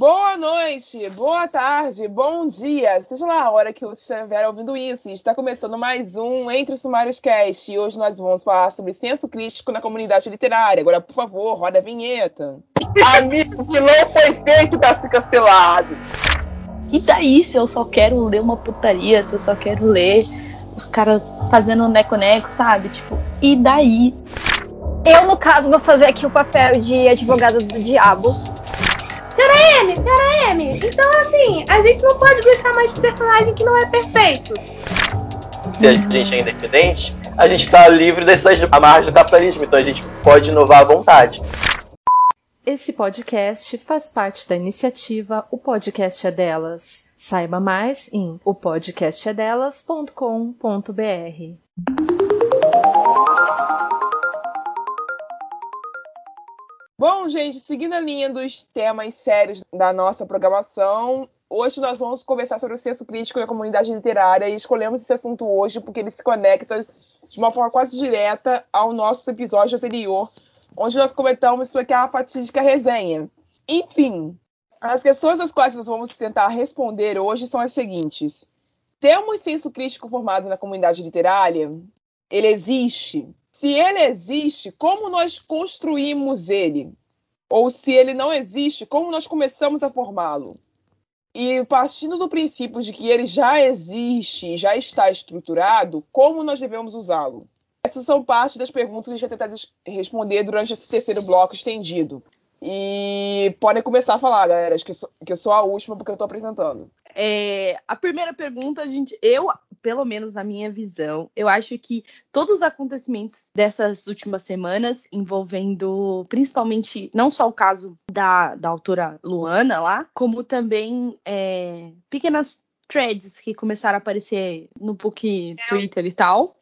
Boa noite, boa tarde, bom dia, seja lá a hora que você estiver ouvindo isso. Está começando mais um Entre Sumários Cast e hoje nós vamos falar sobre senso crítico na comunidade literária. Agora, por favor, roda a vinheta. Amigo que não foi feito para ser cancelado. E daí se eu só quero ler uma putaria, se eu só quero ler os caras fazendo neco-neco, sabe? Tipo, e daí? Eu, no caso, vou fazer aqui o papel de advogada do diabo Pera M, pera M. Então, assim, a gente não pode gostar mais de personagem que não é perfeito. Se a gente é independente, a gente está livre dessas amarras do capitalismo, então a gente pode inovar à vontade. Esse podcast faz parte da iniciativa O Podcast é Delas. Saiba mais em opodcastedelas.com.br. Bom, gente, seguindo a linha dos temas sérios da nossa programação, hoje nós vamos conversar sobre o senso crítico da comunidade literária e escolhemos esse assunto hoje porque ele se conecta de uma forma quase direta ao nosso episódio anterior, onde nós comentamos sobre aquela fatídica resenha. Enfim, as questões às quais nós vamos tentar responder hoje são as seguintes. Temos senso crítico formado na comunidade literária? Ele existe? se ele existe, como nós construímos ele? Ou se ele não existe, como nós começamos a formá-lo? E partindo do princípio de que ele já existe, já está estruturado, como nós devemos usá-lo? Essas são parte das perguntas que a gente vai tentar responder durante esse terceiro bloco estendido. E podem começar a falar, galera, que eu sou, que eu sou a última porque eu estou apresentando. É, a primeira pergunta, a gente, eu pelo menos na minha visão, eu acho que todos os acontecimentos dessas últimas semanas, envolvendo principalmente não só o caso da, da autora Luana lá, como também é, pequenas threads que começaram a aparecer no book Twitter e tal,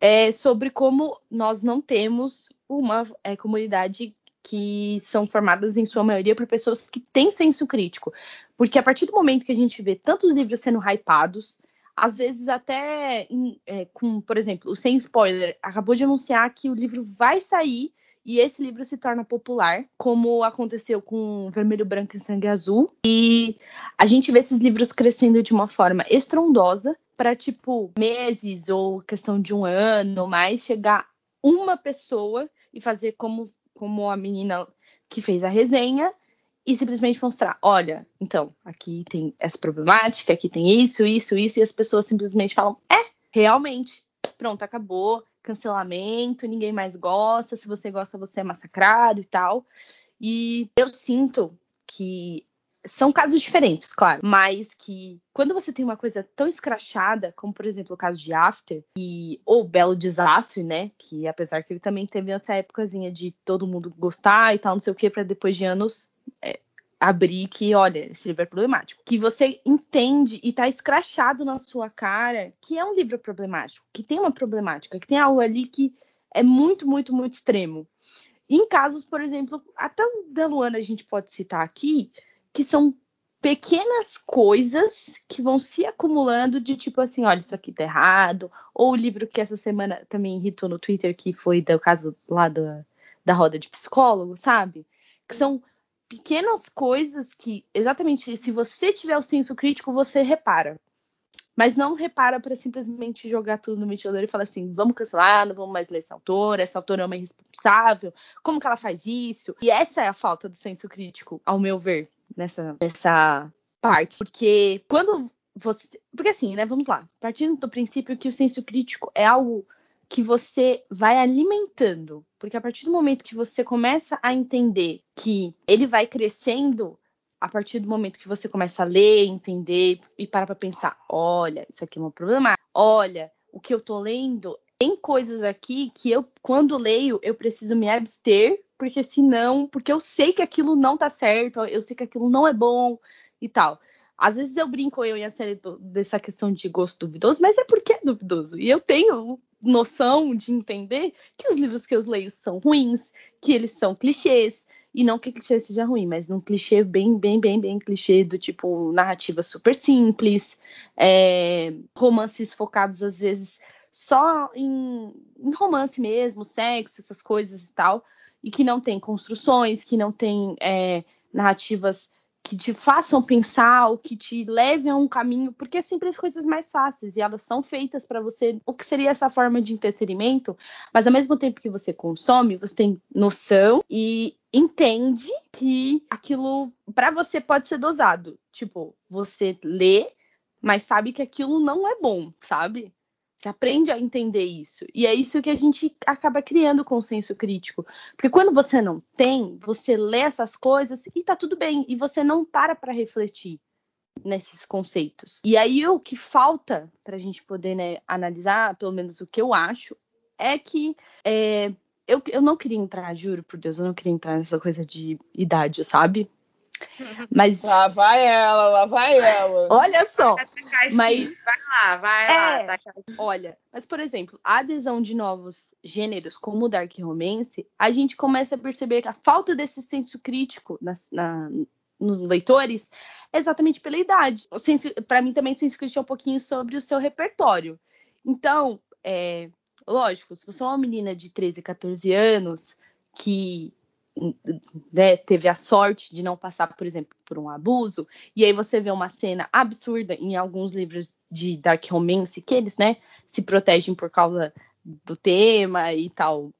é, sobre como nós não temos uma é, comunidade que são formadas em sua maioria por pessoas que têm senso crítico. Porque a partir do momento que a gente vê tantos livros sendo hypados, às vezes até é, com, por exemplo, Sem Spoiler acabou de anunciar que o livro vai sair e esse livro se torna popular, como aconteceu com Vermelho, Branco e Sangue Azul. E a gente vê esses livros crescendo de uma forma estrondosa para tipo meses ou questão de um ano ou mais chegar uma pessoa e fazer como como a menina que fez a resenha e simplesmente mostrar, olha, então, aqui tem essa problemática, aqui tem isso, isso, isso, e as pessoas simplesmente falam, é, realmente, pronto, acabou, cancelamento, ninguém mais gosta, se você gosta, você é massacrado e tal. E eu sinto que são casos diferentes, claro, mas que quando você tem uma coisa tão escrachada, como por exemplo o caso de After, e ou Belo Desastre, né, que apesar que ele também teve essa épocazinha de todo mundo gostar e tal, não sei o que, para depois de anos é, abrir que, olha, esse livro é problemático. Que você entende e tá escrachado na sua cara que é um livro problemático, que tem uma problemática, que tem algo ali que é muito, muito, muito extremo. Em casos, por exemplo, até o da Luana a gente pode citar aqui, que são pequenas coisas que vão se acumulando de tipo assim, olha, isso aqui tá errado, ou o livro que essa semana também irritou no Twitter, que foi do caso lá da, da roda de psicólogo, sabe? Que são pequenas coisas que, exatamente, se você tiver o senso crítico, você repara. Mas não repara para simplesmente jogar tudo no ventilador e falar assim: vamos cancelar, não vamos mais ler essa autora, essa autora é uma irresponsável, como que ela faz isso? E essa é a falta do senso crítico, ao meu ver, nessa, nessa parte. Porque quando você. Porque assim, né? Vamos lá. Partindo do princípio que o senso crítico é algo que você vai alimentando. Porque a partir do momento que você começa a entender que ele vai crescendo, a partir do momento que você começa a ler, entender e parar para pensar, olha, isso aqui é um problema. Olha, o que eu tô lendo tem coisas aqui que eu, quando leio, eu preciso me abster, porque senão, porque eu sei que aquilo não tá certo, eu sei que aquilo não é bom e tal. Às vezes eu brinco eu e a série dessa questão de gosto duvidoso, mas é porque é duvidoso. E eu tenho noção de entender que os livros que eu leio são ruins, que eles são clichês. E não que clichê seja ruim, mas um clichê bem, bem, bem, bem clichê do tipo narrativa super simples, é, romances focados às vezes só em, em, romance mesmo, sexo, essas coisas e tal, e que não tem construções, que não tem é, narrativas que te façam pensar, ou que te levem a um caminho, porque é sempre as coisas mais fáceis e elas são feitas para você, o que seria essa forma de entretenimento, mas ao mesmo tempo que você consome, você tem noção e entende que aquilo para você pode ser dosado. Tipo, você lê, mas sabe que aquilo não é bom, sabe? Aprende a entender isso. E é isso que a gente acaba criando consenso crítico. Porque quando você não tem, você lê essas coisas e tá tudo bem. E você não para para refletir nesses conceitos. E aí o que falta para a gente poder né, analisar, pelo menos o que eu acho, é que é, eu, eu não queria entrar, juro por Deus, eu não queria entrar nessa coisa de idade, sabe? Mas. Lá vai ela, lá vai ela. Olha só. Mas... Vai lá, vai É, lá. Tá... Olha, mas por exemplo, a adesão de novos gêneros, como o Dark Romance, a gente começa a perceber que a falta desse senso crítico nas- na- nos leitores é exatamente pela idade. Para mim também, senso crítico é um pouquinho sobre o seu repertório. Então, é, lógico, se você é uma menina de 13, 14 anos que né, teve a sorte de não passar, por exemplo, por um abuso, e aí você vê uma cena absurda em alguns livros de dark romance que eles, né, se protegem por causa do tema e tal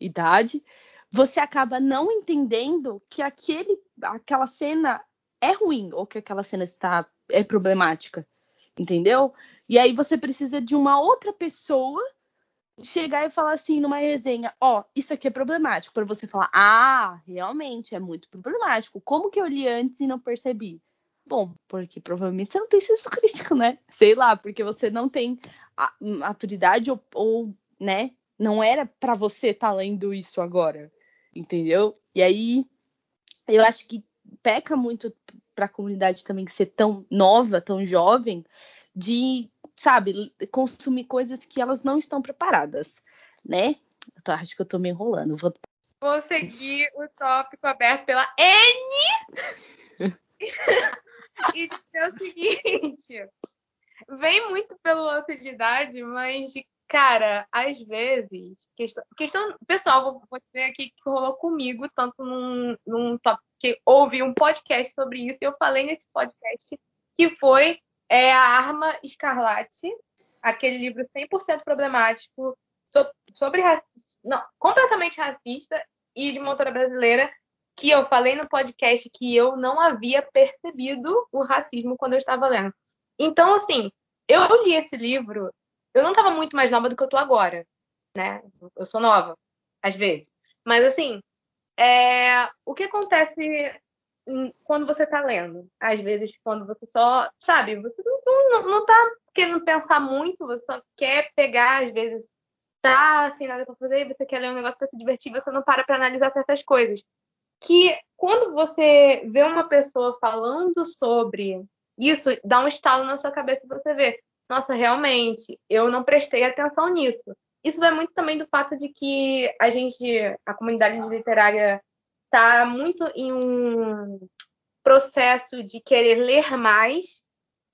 idade, você acaba não entendendo que aquele, aquela cena é ruim ou que aquela cena está é problemática, entendeu? E aí você precisa de uma outra pessoa chegar e falar assim numa resenha, ó, isso aqui é problemático, para você falar, ah, realmente é muito problemático. Como que eu li antes e não percebi? Bom, porque provavelmente você não tem senso crítico, né? Sei lá, porque você não tem a maturidade ou, ou né, não era para você estar tá lendo isso agora, entendeu? E aí eu acho que peca muito para a comunidade também ser tão nova, tão jovem, de sabe, consumir coisas que elas não estão preparadas, né? Eu tô, acho que eu tô me enrolando. Vou... Vou seguir o tópico aberto pela N e dizer o seguinte: vem muito pelo lance de idade, mas, cara, às vezes, questão, questão pessoal, vou, vou dizer aqui que rolou comigo, tanto num, num tópico que ouvi um podcast sobre isso, e eu falei nesse podcast que foi é a Arma Escarlate, aquele livro 100% problemático so, sobre não, completamente racista e de uma autora brasileira que eu falei no podcast que eu não havia percebido o racismo quando eu estava lendo. Então, assim, eu li esse livro, eu não estava muito mais nova do que eu tô agora, né? Eu sou nova, às vezes. Mas, assim, é, o que acontece quando você tá lendo. Às vezes, quando você só, sabe, você não, não, tá querendo pensar muito, você só quer pegar, às vezes, tá sem nada pra fazer, você quer ler um negócio pra se divertir, você não para pra analisar certas coisas. Que quando você vê uma pessoa falando sobre isso, dá um estalo na sua cabeça e você vê, nossa, realmente, eu não prestei atenção nisso. Isso vai muito também do fato de que a gente, a comunidade literária está muito em um processo de querer ler mais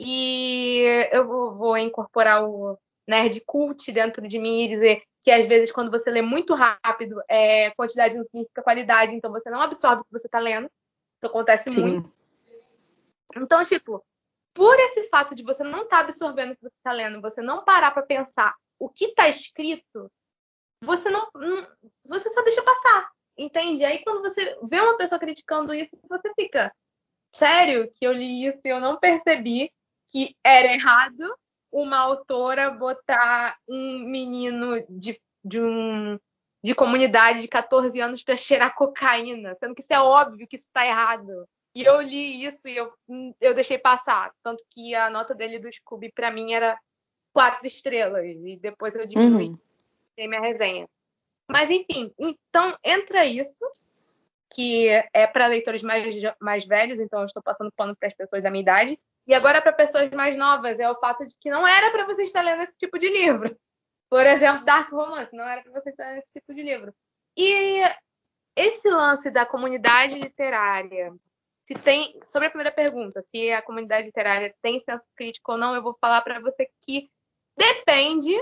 e eu vou, incorporar o nerd cult dentro de mim e dizer que às vezes quando você lê muito rápido, é, quantidade não significa qualidade, então você não absorve o que você está lendo. Isso acontece Sim. muito. Então, tipo, por esse fato de você não estar tá absorvendo o que você está lendo, você não parar para pensar o que está escrito, você não, não, você só deixa passar. Entende? Aí quando você vê uma pessoa criticando isso, você fica, sério que eu li isso e eu não percebi que era errado uma autora botar um menino de, de um de comunidade de 14 anos para cheirar cocaína, sendo que isso é óbvio que isso está errado. E eu li isso e eu, eu deixei passar. Tanto que a nota dele do Scooby para mim era quatro estrelas. E depois eu diminuí Uhum. minha resenha. Mas enfim, então entra isso, que é para leitores mais, mais velhos, então eu estou passando pano para as pessoas da minha idade. E agora para pessoas mais novas, é o fato de que não era para você estar lendo esse tipo de livro. Por exemplo, Dark Romance, não era para você estar lendo esse tipo de livro. E esse lance da comunidade literária, se tem, sobre a primeira pergunta, se a comunidade literária tem senso crítico ou não, eu vou falar para você que depende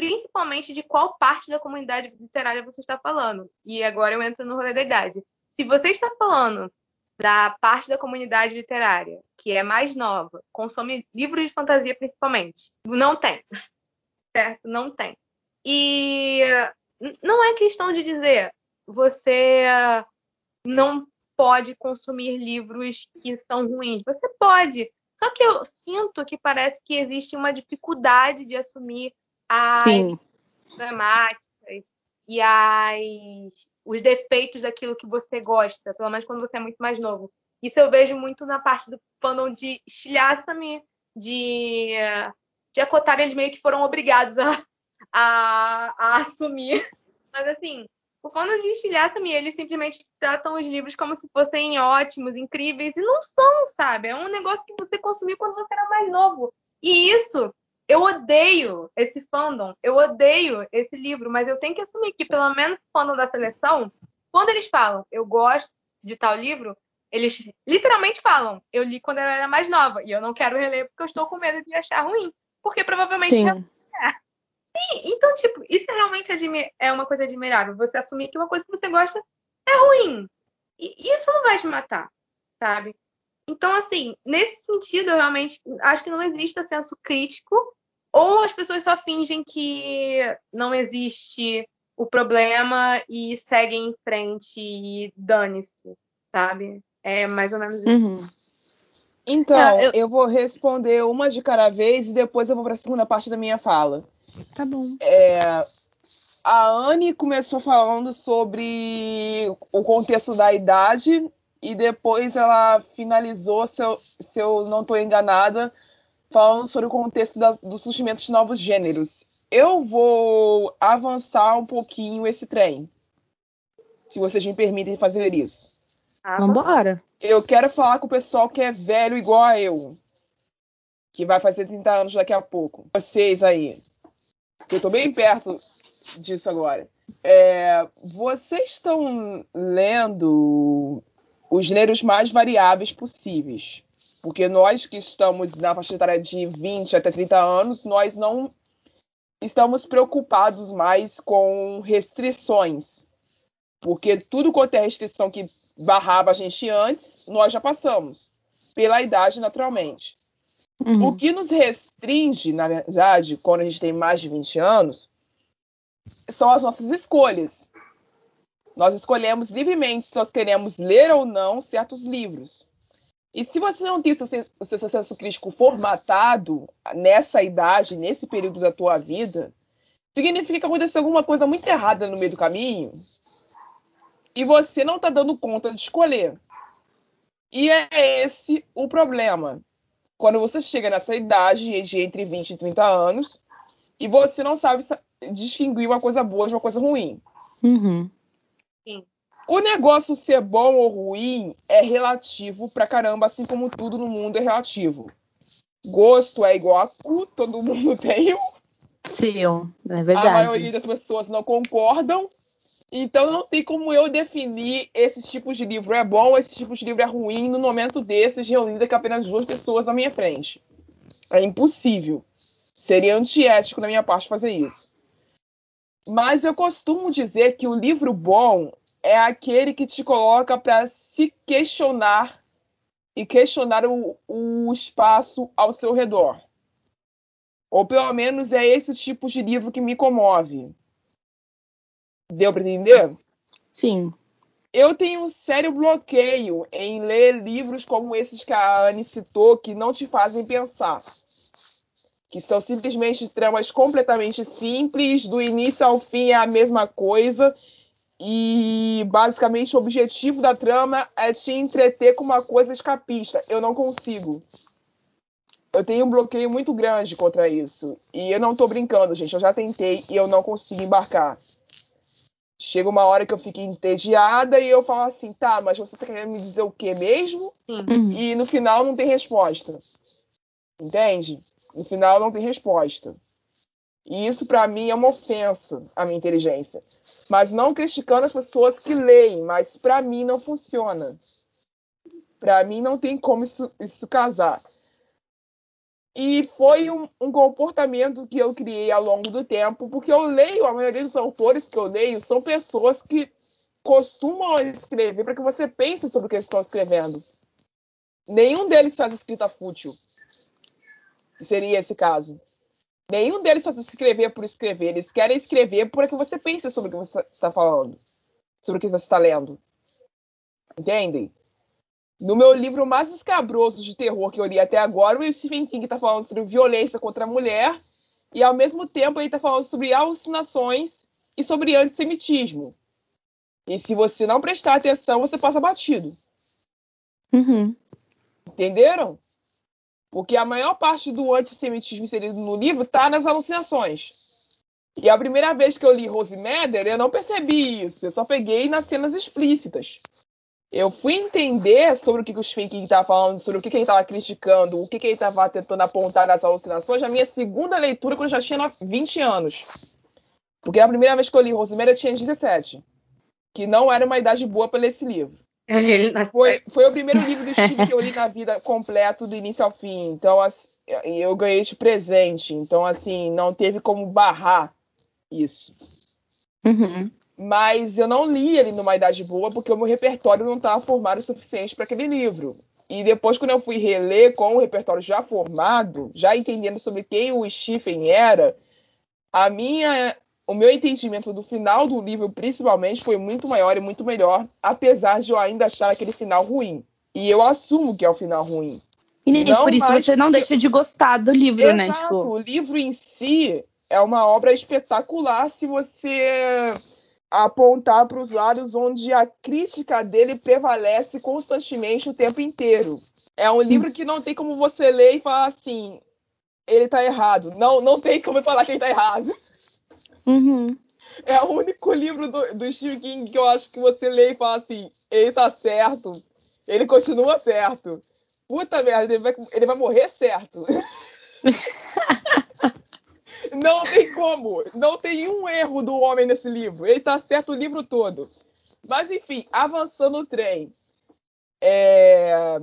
principalmente de qual parte da comunidade literária você está falando. E agora eu entro no rolê da idade. Se você está falando da parte da comunidade literária que é mais nova, consome livros de fantasia principalmente. Não tem. Certo? Não tem. E não é questão de dizer você não pode consumir livros que são ruins. Você pode. Só que eu sinto que parece que existe uma dificuldade de assumir as Sim. dramáticas e as, os defeitos daquilo que você gosta, pelo menos quando você é muito mais novo. Isso eu vejo muito na parte do fandom de estilhaça-me, de, de acotar, eles meio que foram obrigados a, a, a assumir. Mas assim, o fandom de estilhaça-me, eles simplesmente tratam os livros como se fossem ótimos, incríveis, e não são, sabe? É um negócio que você consumiu quando você era mais novo. E isso, eu odeio esse fandom, eu odeio esse livro, mas eu tenho que assumir que, pelo menos o fandom da seleção, quando eles falam, eu gosto de tal livro, eles literalmente falam, eu li quando eu era mais nova e eu não quero reler porque eu estou com medo de achar ruim. Porque provavelmente Sim. é. Sim, então, tipo, isso realmente é uma coisa admirável. Você assumir que uma coisa que você gosta é ruim. E isso não vai te matar, sabe? Então, assim, nesse sentido, eu realmente acho que não existe senso crítico, ou as pessoas só fingem que não existe o problema e seguem em frente e dane-se, sabe? É mais ou menos isso. Uhum. Então, Ah, eu- eu... vou responder uma de cada vez e depois eu vou para a segunda parte da minha fala. Tá bom. A Anne começou falando sobre o contexto da idade e depois ela finalizou, se eu, se eu não estou enganada, falando sobre o contexto da- do surgimento de novos gêneros. Eu vou avançar um pouquinho esse trem, se vocês me permitem fazer isso. Ah, Vambora. Eu quero falar com o pessoal que é velho igual a eu, que vai fazer 30 anos daqui a pouco. Vocês aí, eu tô bem perto disso agora. É, vocês estão lendo os gêneros mais variáveis possíveis. Porque nós que estamos na faixa etária de 20 até 30 anos, nós não estamos preocupados mais com restrições. Porque tudo quanto é restrição que barrava a gente antes, nós já passamos. Pela idade, naturalmente. O Uhum. que nos restringe, na verdade, quando a gente tem mais de 20 anos, são as nossas escolhas. Nós escolhemos livremente se nós queremos ler ou não certos livros. E se você não tem o seu, sen- o seu senso crítico formatado nessa idade, nesse período da tua vida, significa que aconteceu alguma coisa muito errada no meio do caminho e você não está dando conta de escolher. E é esse o problema quando você chega nessa idade de entre 20 e 30 anos e você não sabe sa- distinguir uma coisa boa de uma coisa ruim. Uhum. O negócio ser bom ou ruim é relativo pra caramba, assim como tudo no mundo é relativo. Gosto é igual a cu, todo mundo tem um. Sim, é A verdade. maioria das pessoas não concordam. Então não tem como eu definir esses tipos de livro é bom, esse tipo de livro é ruim no momento desses, reunida com apenas duas pessoas na minha frente. É impossível. Seria antiético da minha parte fazer isso. Mas eu costumo dizer que o livro bom é aquele que te coloca para se questionar e questionar o, o espaço ao seu redor. Ou pelo menos é esse tipo de livro que me comove. Deu para entender? Sim. Eu tenho um sério bloqueio em ler livros como esses que a Anne citou, que não te fazem pensar. Que são simplesmente tramas completamente simples, do início ao fim é a mesma coisa, e basicamente o objetivo da trama é te entreter com uma coisa escapista. Eu não consigo. Eu tenho um bloqueio muito grande contra isso. E eu não tô brincando, gente. Eu já tentei e eu não consigo embarcar. Chega uma hora que eu fico entediada e eu falo assim, tá, mas você tá querendo me dizer o que mesmo? Uhum. E no final não tem resposta. Entende? No final não tem resposta. E isso pra mim é uma ofensa à minha inteligência. Mas não criticando as pessoas que leem, mas pra mim não funciona. Pra mim não tem como isso, isso casar. E foi um, um comportamento que eu criei ao longo do tempo, porque eu leio, a maioria dos autores que eu leio são pessoas que costumam escrever para que você pense sobre o que eles estão escrevendo. Nenhum deles faz escrita fútil. Seria esse caso. Nenhum deles faz escrever por escrever. Eles querem escrever para que você pense sobre o que você está falando, sobre o que você está lendo. Entendem? No meu livro mais escabroso de terror que eu li até agora, o Stephen King está falando sobre violência contra a mulher e, ao mesmo tempo, ele está falando sobre alucinações e sobre antissemitismo. E se você não prestar atenção, você passa batido. Uhum. Entenderam? Porque a maior parte do antissemitismo inserido no livro está nas alucinações. E a primeira vez que eu li Rose eu não percebi isso. Eu só peguei nas cenas explícitas. Eu fui entender sobre o que o Stephen King estava falando, sobre o que ele estava criticando, o que ele estava tentando apontar nas alucinações, na minha segunda leitura, quando eu já tinha 20 anos. Porque a primeira vez que eu li Rose Meder, eu tinha 17. Que não era uma idade boa para ler esse livro. Foi, foi o primeiro livro do Steve que eu li na vida completo, do início ao fim. Então, assim, eu ganhei de presente. Então, assim, não teve como barrar isso. Uhum. Mas eu não li ele numa idade boa porque o meu repertório não estava formado o suficiente para aquele livro. E depois, quando eu fui reler com o repertório já formado, já entendendo sobre quem o Stephen era, a minha o meu entendimento do final do livro, principalmente, foi muito maior e muito melhor, apesar de eu ainda achar aquele final ruim. E eu assumo que é o final ruim. E nem por isso você não deixa de gostar do livro, Exato. né? Tipo... O livro em si é uma obra espetacular se você apontar para os lados onde a crítica dele prevalece constantemente o tempo inteiro. É um livro que não tem como você ler e falar assim, ele está errado. Não, não tem como falar que ele está errado. Uhum. É o único livro do, do Stephen King que eu acho que você lê e fala assim: ele tá certo, ele continua certo. Puta merda, ele vai, ele vai morrer certo. não tem como, não tem um erro do homem nesse livro. Ele tá certo o livro todo. Mas enfim, avançando o trem. É...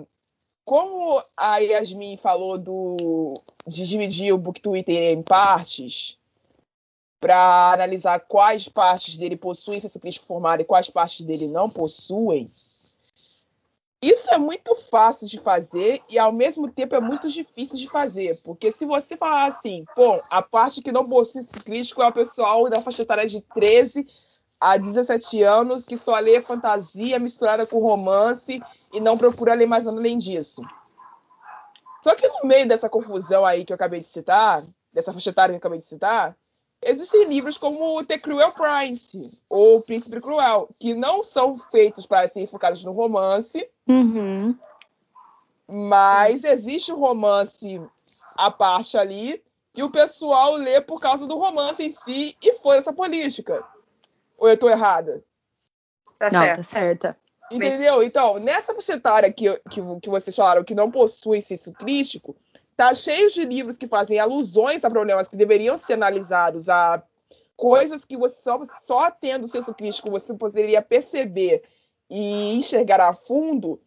Como a Yasmin falou do... de dividir o Book Twitter em partes, para analisar quais partes dele possuem senso crítico formado e quais partes dele não possuem, isso é muito fácil de fazer e ao mesmo tempo é muito difícil de fazer, porque se você falar assim, pô, a parte que não possui senso crítico é o pessoal da faixa etária de 13 a 17 anos que só lê fantasia misturada com romance e não procura ler mais nada além disso. Só que no meio dessa confusão aí que eu acabei de citar, dessa faixa etária que eu acabei de citar, Existem livros como The Cruel Prince ou Príncipe Cruel, que não são feitos para serem focados no romance, uhum. mas existe um romance à parte ali e o pessoal lê por causa do romance em si e foi essa política. Ou eu estou errada? Tá não, certo. tá certa. Entendeu? Então, nessa faixa que, que, que vocês falaram que não possui senso crítico, tá cheio de livros que fazem alusões a problemas que deveriam ser analisados, a coisas que você só, só tendo senso crítico você poderia perceber e enxergar a fundo,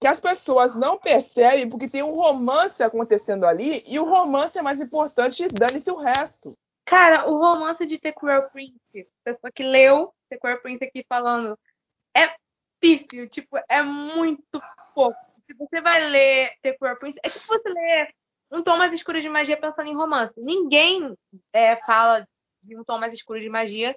que as pessoas não percebem porque tem um romance acontecendo ali e o romance é mais importante, dane-se o resto. Cara, o romance de The Cruel Prince, pessoa que leu The Cruel Prince aqui falando, é pífio, tipo, é muito pouco. Se você vai ler The Cruel Prince, é tipo você ler um tom mais escuro de magia pensando em romance. Ninguém é, fala de um tom mais escuro de magia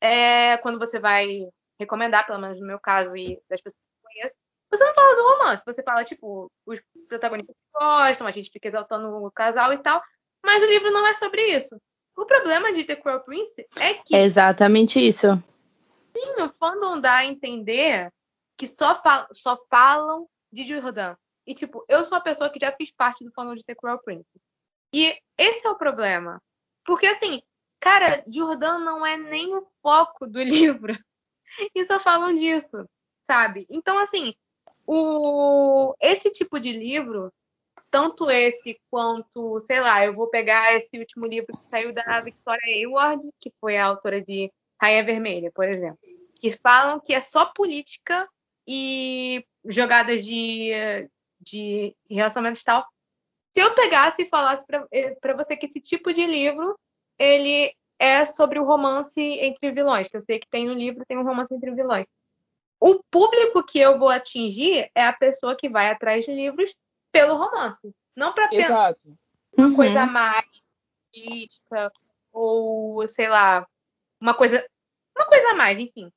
é, quando você vai recomendar, pelo menos no meu caso e das pessoas que eu conheço. Você não fala do romance, você fala, tipo, os protagonistas gostam, a gente fica exaltando o casal e tal, mas o livro não é sobre isso. O problema de The Cruel Prince é que. É exatamente isso. Sim, o fandom dá a entender que só, fal só falam de Jordan. E, tipo, eu sou a pessoa que já fiz parte do fandom de The Cruel Prince. E esse é o problema. Porque, assim, cara, Jordan não é nem o foco do livro. E só falam disso, sabe? Então, assim, o... esse tipo de livro, tanto esse quanto, sei lá, eu vou pegar esse último livro que saiu da Victoria Hayward, que foi a autora de Rainha Vermelha, por exemplo, que falam que é só política e jogadas de, de relacionamentos e tal. Se eu pegasse e falasse para eh, você que esse tipo de livro ele é sobre o romance entre vilões, que eu sei que tem no livro, tem um romance entre vilões. o público que eu vou atingir é a pessoa que vai atrás de livros pelo romance. Não para pensar Exato. uma Uhum. coisa mais política ou, sei lá, uma coisa. Uma coisa a mais, enfim.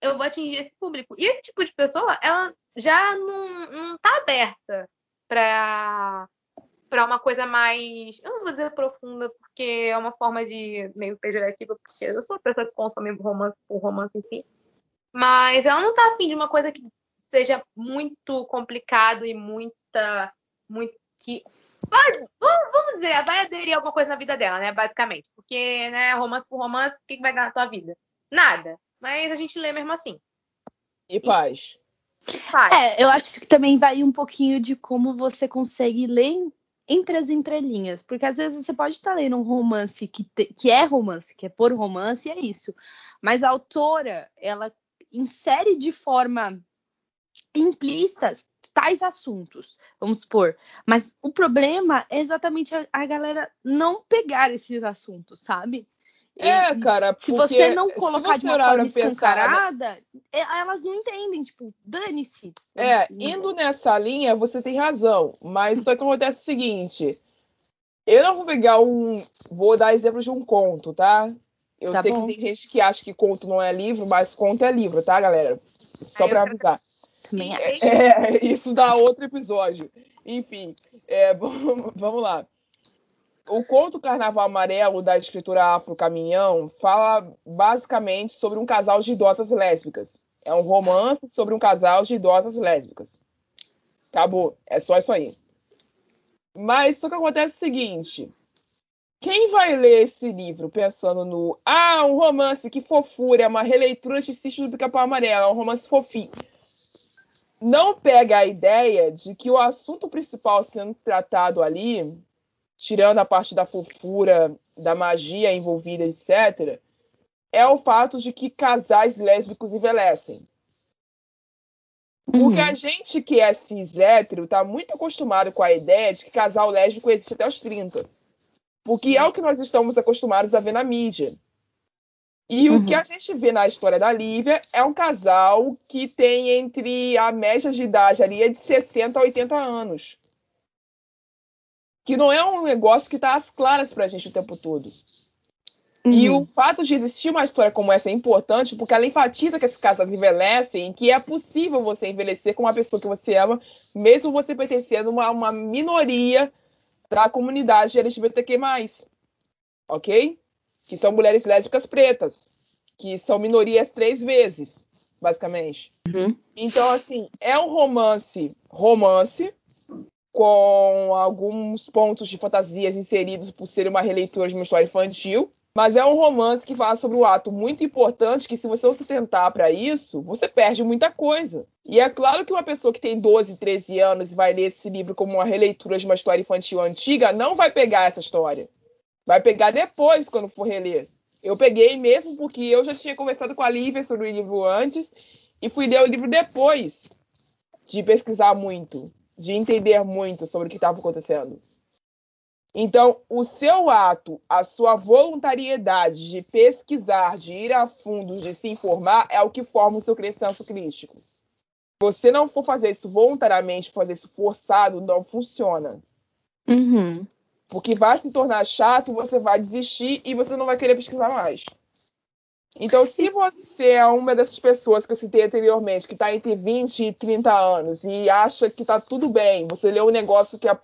Eu vou atingir esse público. E esse tipo de pessoa, ela já não, não tá aberta pra, pra uma coisa mais. Eu não vou dizer profunda, porque é uma forma de meio pejorativa, porque eu sou uma pessoa que consome romance por romance si. Mas ela não tá afim de uma coisa que seja muito complicado e muita. muito que. Vamos dizer, vai aderir a alguma coisa na vida dela, né? Basicamente. Porque, né, romance por romance, o que, que vai dar na tua vida? Nada. Mas a gente lê mesmo assim. E paz. Faz. É, eu acho que também vai um pouquinho de como você consegue ler entre as entrelinhas. Porque às vezes você pode estar lendo um romance que, te- que é romance, que é por romance, e é isso. Mas a autora, ela insere de forma implícita tais assuntos, vamos supor. Mas o problema é exatamente a, a galera não pegar esses assuntos, sabe? É, cara, se você não colocar de você uma parar forma pra pensar, escancarada, é- elas não entendem, tipo, dane-se. É, indo nessa linha, você tem razão. Mas só que acontece o seguinte: eu não vou pegar um. Vou dar exemplo de um conto, tá? Eu Tá sei bom. que tem gente que acha que conto não é livro, mas conto é livro, tá, galera? Só pra quero- avisar. Também acho. É, isso dá outro episódio. Enfim, é, vamos vamos lá. O conto Carnaval Amarelo da escritora Afro Caminhão fala basicamente sobre um casal de idosas lésbicas. É um romance sobre um casal de idosas lésbicas. Acabou. É só isso aí. Mas só que acontece o seguinte: quem vai ler esse livro pensando no ah, um romance, que fofura, é uma releitura de Sítio do Pica-Pau Amarelo, é um romance fofinho não pega a ideia de que o assunto principal sendo tratado ali, tirando a parte da fofura, da magia envolvida, etc., é o fato de que casais lésbicos envelhecem. Porque Uhum. a gente que é cis hétero tá muito acostumado com a ideia de que casal lésbico existe até os 30. Porque é o que nós estamos acostumados a ver na mídia. E o Uhum. que a gente vê na história da Lívia é um casal que tem entre a média de idade ali é de 60 a 80 anos. Que não é um negócio que tá às claras pra gente o tempo todo. E Uhum. o fato de existir uma história como essa é importante porque ela enfatiza que esses casais envelhecem e que é possível você envelhecer com uma pessoa que você ama, mesmo você pertencendo a uma, uma minoria da comunidade LGBTQ+. Ok? Que são mulheres lésbicas pretas. Que são minorias três vezes, basicamente. Uhum. Então, assim, é um romance, romance, com alguns pontos de fantasias inseridos por ser uma releitura de uma história infantil, mas é um romance que fala sobre um ato muito importante que se você não se tentar para isso, você perde muita coisa. E é claro que uma pessoa que tem 12, 13 anos e vai ler esse livro como uma releitura de uma história infantil antiga, não vai pegar essa história. Vai pegar depois, quando for reler. Eu peguei mesmo porque eu já tinha conversado com a Lívia sobre o livro antes e fui ler o livro depois de pesquisar muito, de entender muito sobre o que estava acontecendo. Então, o seu ato, a sua voluntariedade de pesquisar, de ir a fundo, de se informar, é o que forma o seu senso crítico. Se você não for fazer isso voluntariamente, fazer isso forçado, não funciona. Uhum. Porque vai se tornar chato, você vai desistir e você não vai querer pesquisar mais. Então, se você é uma dessas pessoas que eu citei anteriormente, que está entre 20 e 30 anos e acha que está tudo bem, você leu um negócio que é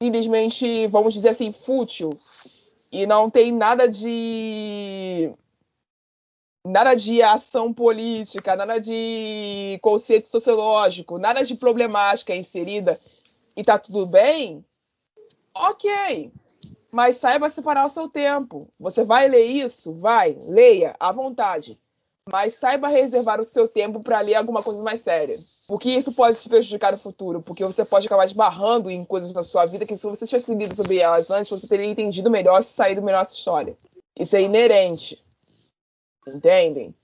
simplesmente, vamos dizer assim, fútil e não tem nada de nada de ação política, nada de conceito sociológico, nada de problemática inserida e tá tudo bem, ok. Mas saiba separar o seu tempo. Você vai ler isso? Vai, leia, à vontade. Mas saiba reservar o seu tempo para ler alguma coisa mais séria. Porque isso pode te prejudicar no futuro. Porque você pode acabar esbarrando em coisas na sua vida que, se você tivesse lido sobre elas antes, você teria entendido melhor e saído melhor essa história. Isso é inerente. Entendem?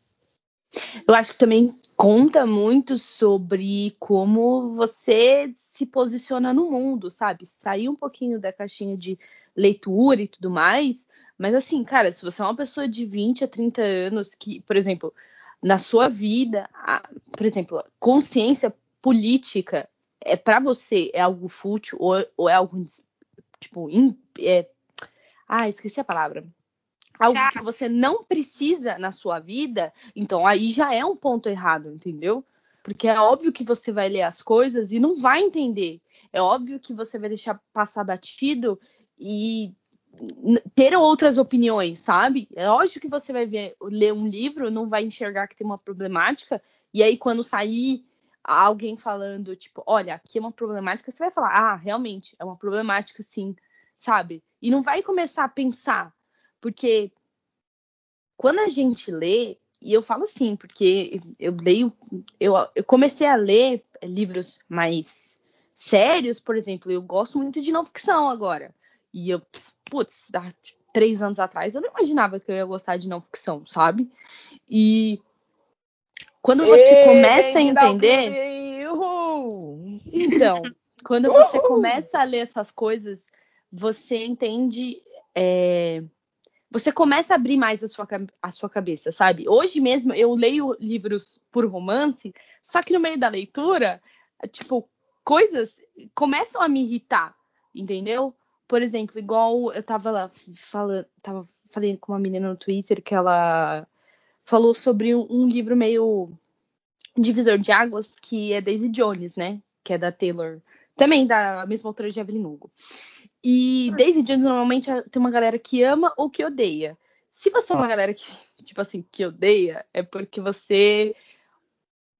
Eu acho que também conta muito sobre como você se posiciona no mundo, sabe? Sair um pouquinho da caixinha de leitura e tudo mais. Mas assim, cara, se você é uma pessoa de 20 a 30 anos que, por exemplo, na sua vida, a- por exemplo, consciência política é para você é algo fútil ou, ou é algo tipo in- é, ah esqueci a palavra algo Chato. que você não precisa na sua vida então aí já é um ponto errado entendeu porque é óbvio que você vai ler as coisas e não vai entender é óbvio que você vai deixar passar batido e ter outras opiniões, sabe? É lógico que você vai ver, ler um livro, não vai enxergar que tem uma problemática, e aí quando sair alguém falando, tipo, olha, aqui é uma problemática, você vai falar, ah, realmente, é uma problemática sim, sabe? E não vai começar a pensar, porque quando a gente lê, e eu falo assim, porque eu leio, eu, eu comecei a ler livros mais sérios, por exemplo, eu gosto muito de não ficção agora. E eu, putz, há três anos atrás eu não imaginava que eu ia gostar de não ficção, sabe? E quando você Ei, começa a entender. uhul. Então, quando você Uhul! começa a ler essas coisas, você entende. é, Você começa a abrir mais a sua, a sua cabeça, sabe? Hoje mesmo eu leio livros por romance, só que no meio da leitura, tipo, coisas começam a me irritar, entendeu? Por exemplo, igual eu tava lá falando, tava falando com uma menina no Twitter que ela falou sobre um, um livro meio divisor de águas, que é Daisy Jones, né? Que é da Taylor. Também da mesma autora de Evelyn Hugo. E Daisy Jones normalmente tem uma galera que ama ou que odeia. Se você é uma galera que, tipo assim, que odeia, é porque você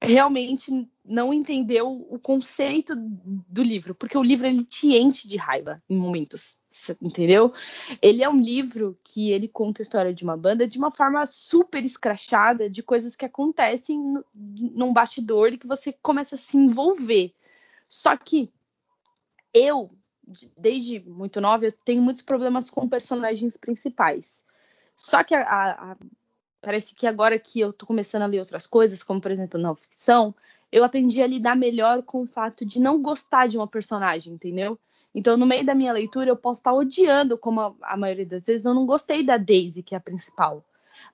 realmente não entendeu o conceito do livro, porque o livro ele te enche de raiva em momentos, entendeu? Ele é um livro que ele conta a história de uma banda de uma forma super escrachada, de coisas que acontecem num bastidor e que você começa a se envolver. Só que eu, de- desde muito nova, eu tenho muitos problemas com personagens principais. Só que a- a- parece que agora que eu tô começando a ler outras coisas, como por exemplo não ficção, eu aprendi a lidar melhor com o fato de não gostar de uma personagem, entendeu? Então, no meio da minha leitura, eu posso estar odiando, como a, a maioria das vezes, eu não gostei da Daisy, que é a principal.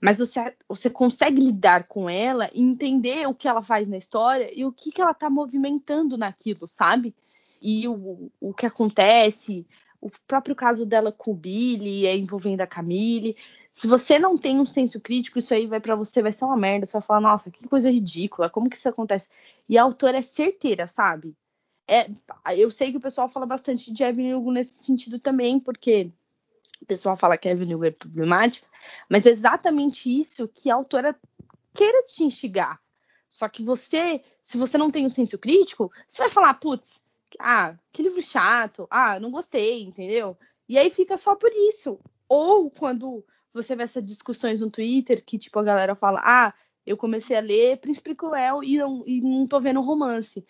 Mas você, você consegue lidar com ela e entender o que ela faz na história e o que, que ela tá movimentando naquilo, sabe? E o, o que acontece, o próprio caso dela com o Billy, é envolvendo a Camille. Se você não tem um senso crítico, isso aí vai para você, vai ser uma merda. Você vai falar, nossa, que coisa ridícula, como que isso acontece? E a autora é certeira, sabe? É, eu sei que o pessoal fala bastante de Evelyn Hugo nesse sentido também, porque o pessoal fala que Evelyn Hugo é problemática, mas é exatamente isso que a autora queira te instigar. Só que você, se você não tem um senso crítico, você vai falar, putz, ah, que livro chato, ah, não gostei, entendeu? E aí fica só por isso. Ou quando você vê essas discussões no Twitter que, tipo, a galera fala, ah, eu comecei a ler Príncipe Cruel e não, e não tô vendo romance.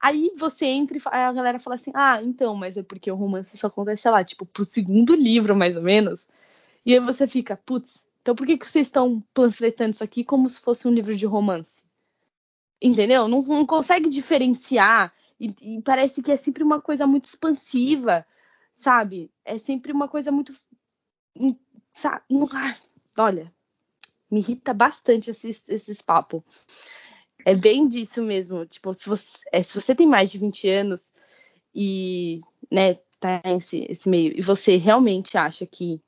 Aí você entra e a galera fala assim, ah, então, mas é porque o romance só acontece, sei lá, tipo, pro segundo livro, mais ou menos. E aí você fica, putz, então por que, que vocês estão panfletando isso aqui como se fosse um livro de romance? Entendeu? Não, não consegue diferenciar. E, e parece que é sempre uma coisa muito expansiva, sabe? É sempre uma coisa muito. Sa- não- ah, Olha, me irrita bastante esses, esses papos. É bem disso mesmo. Tipo, se você, é, se você tem mais de 20 anos e, né, tá nesse esse meio, e você realmente acha que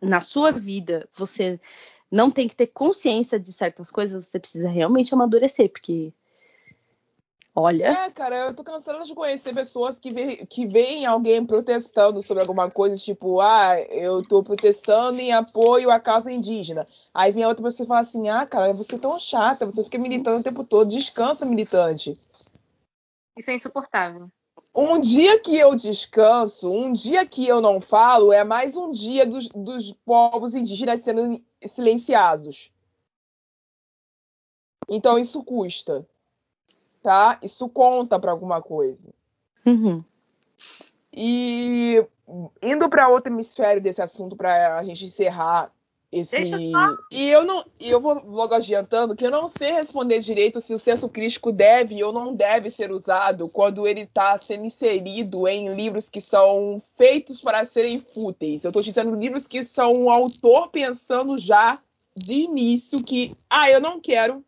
na sua vida você não tem que ter consciência de certas coisas, você precisa realmente amadurecer, porque olha, É, cara, eu tô cansada de conhecer pessoas que, vê, que veem alguém protestando sobre alguma coisa, tipo, ah, eu tô protestando em apoio à causa indígena. Aí vem a outra pessoa e fala assim, ah, cara, você é tão chata, você fica militando o tempo todo, descansa, militante. Isso é insuportável. Um dia que eu descanso, um dia que eu não falo, é mais um dia dos, dos povos indígenas sendo silenciados. Então isso custa, tá? Isso conta para alguma coisa. uhum, E indo para outro hemisfério desse assunto para a gente encerrar esse Deixa só. e eu não e eu vou logo adiantando que eu não sei responder direito se o senso crítico deve ou não deve ser usado quando ele está sendo inserido em livros que são feitos para serem fúteis. Eu estou dizendo livros que são o autor pensando já de início que, ah, eu não quero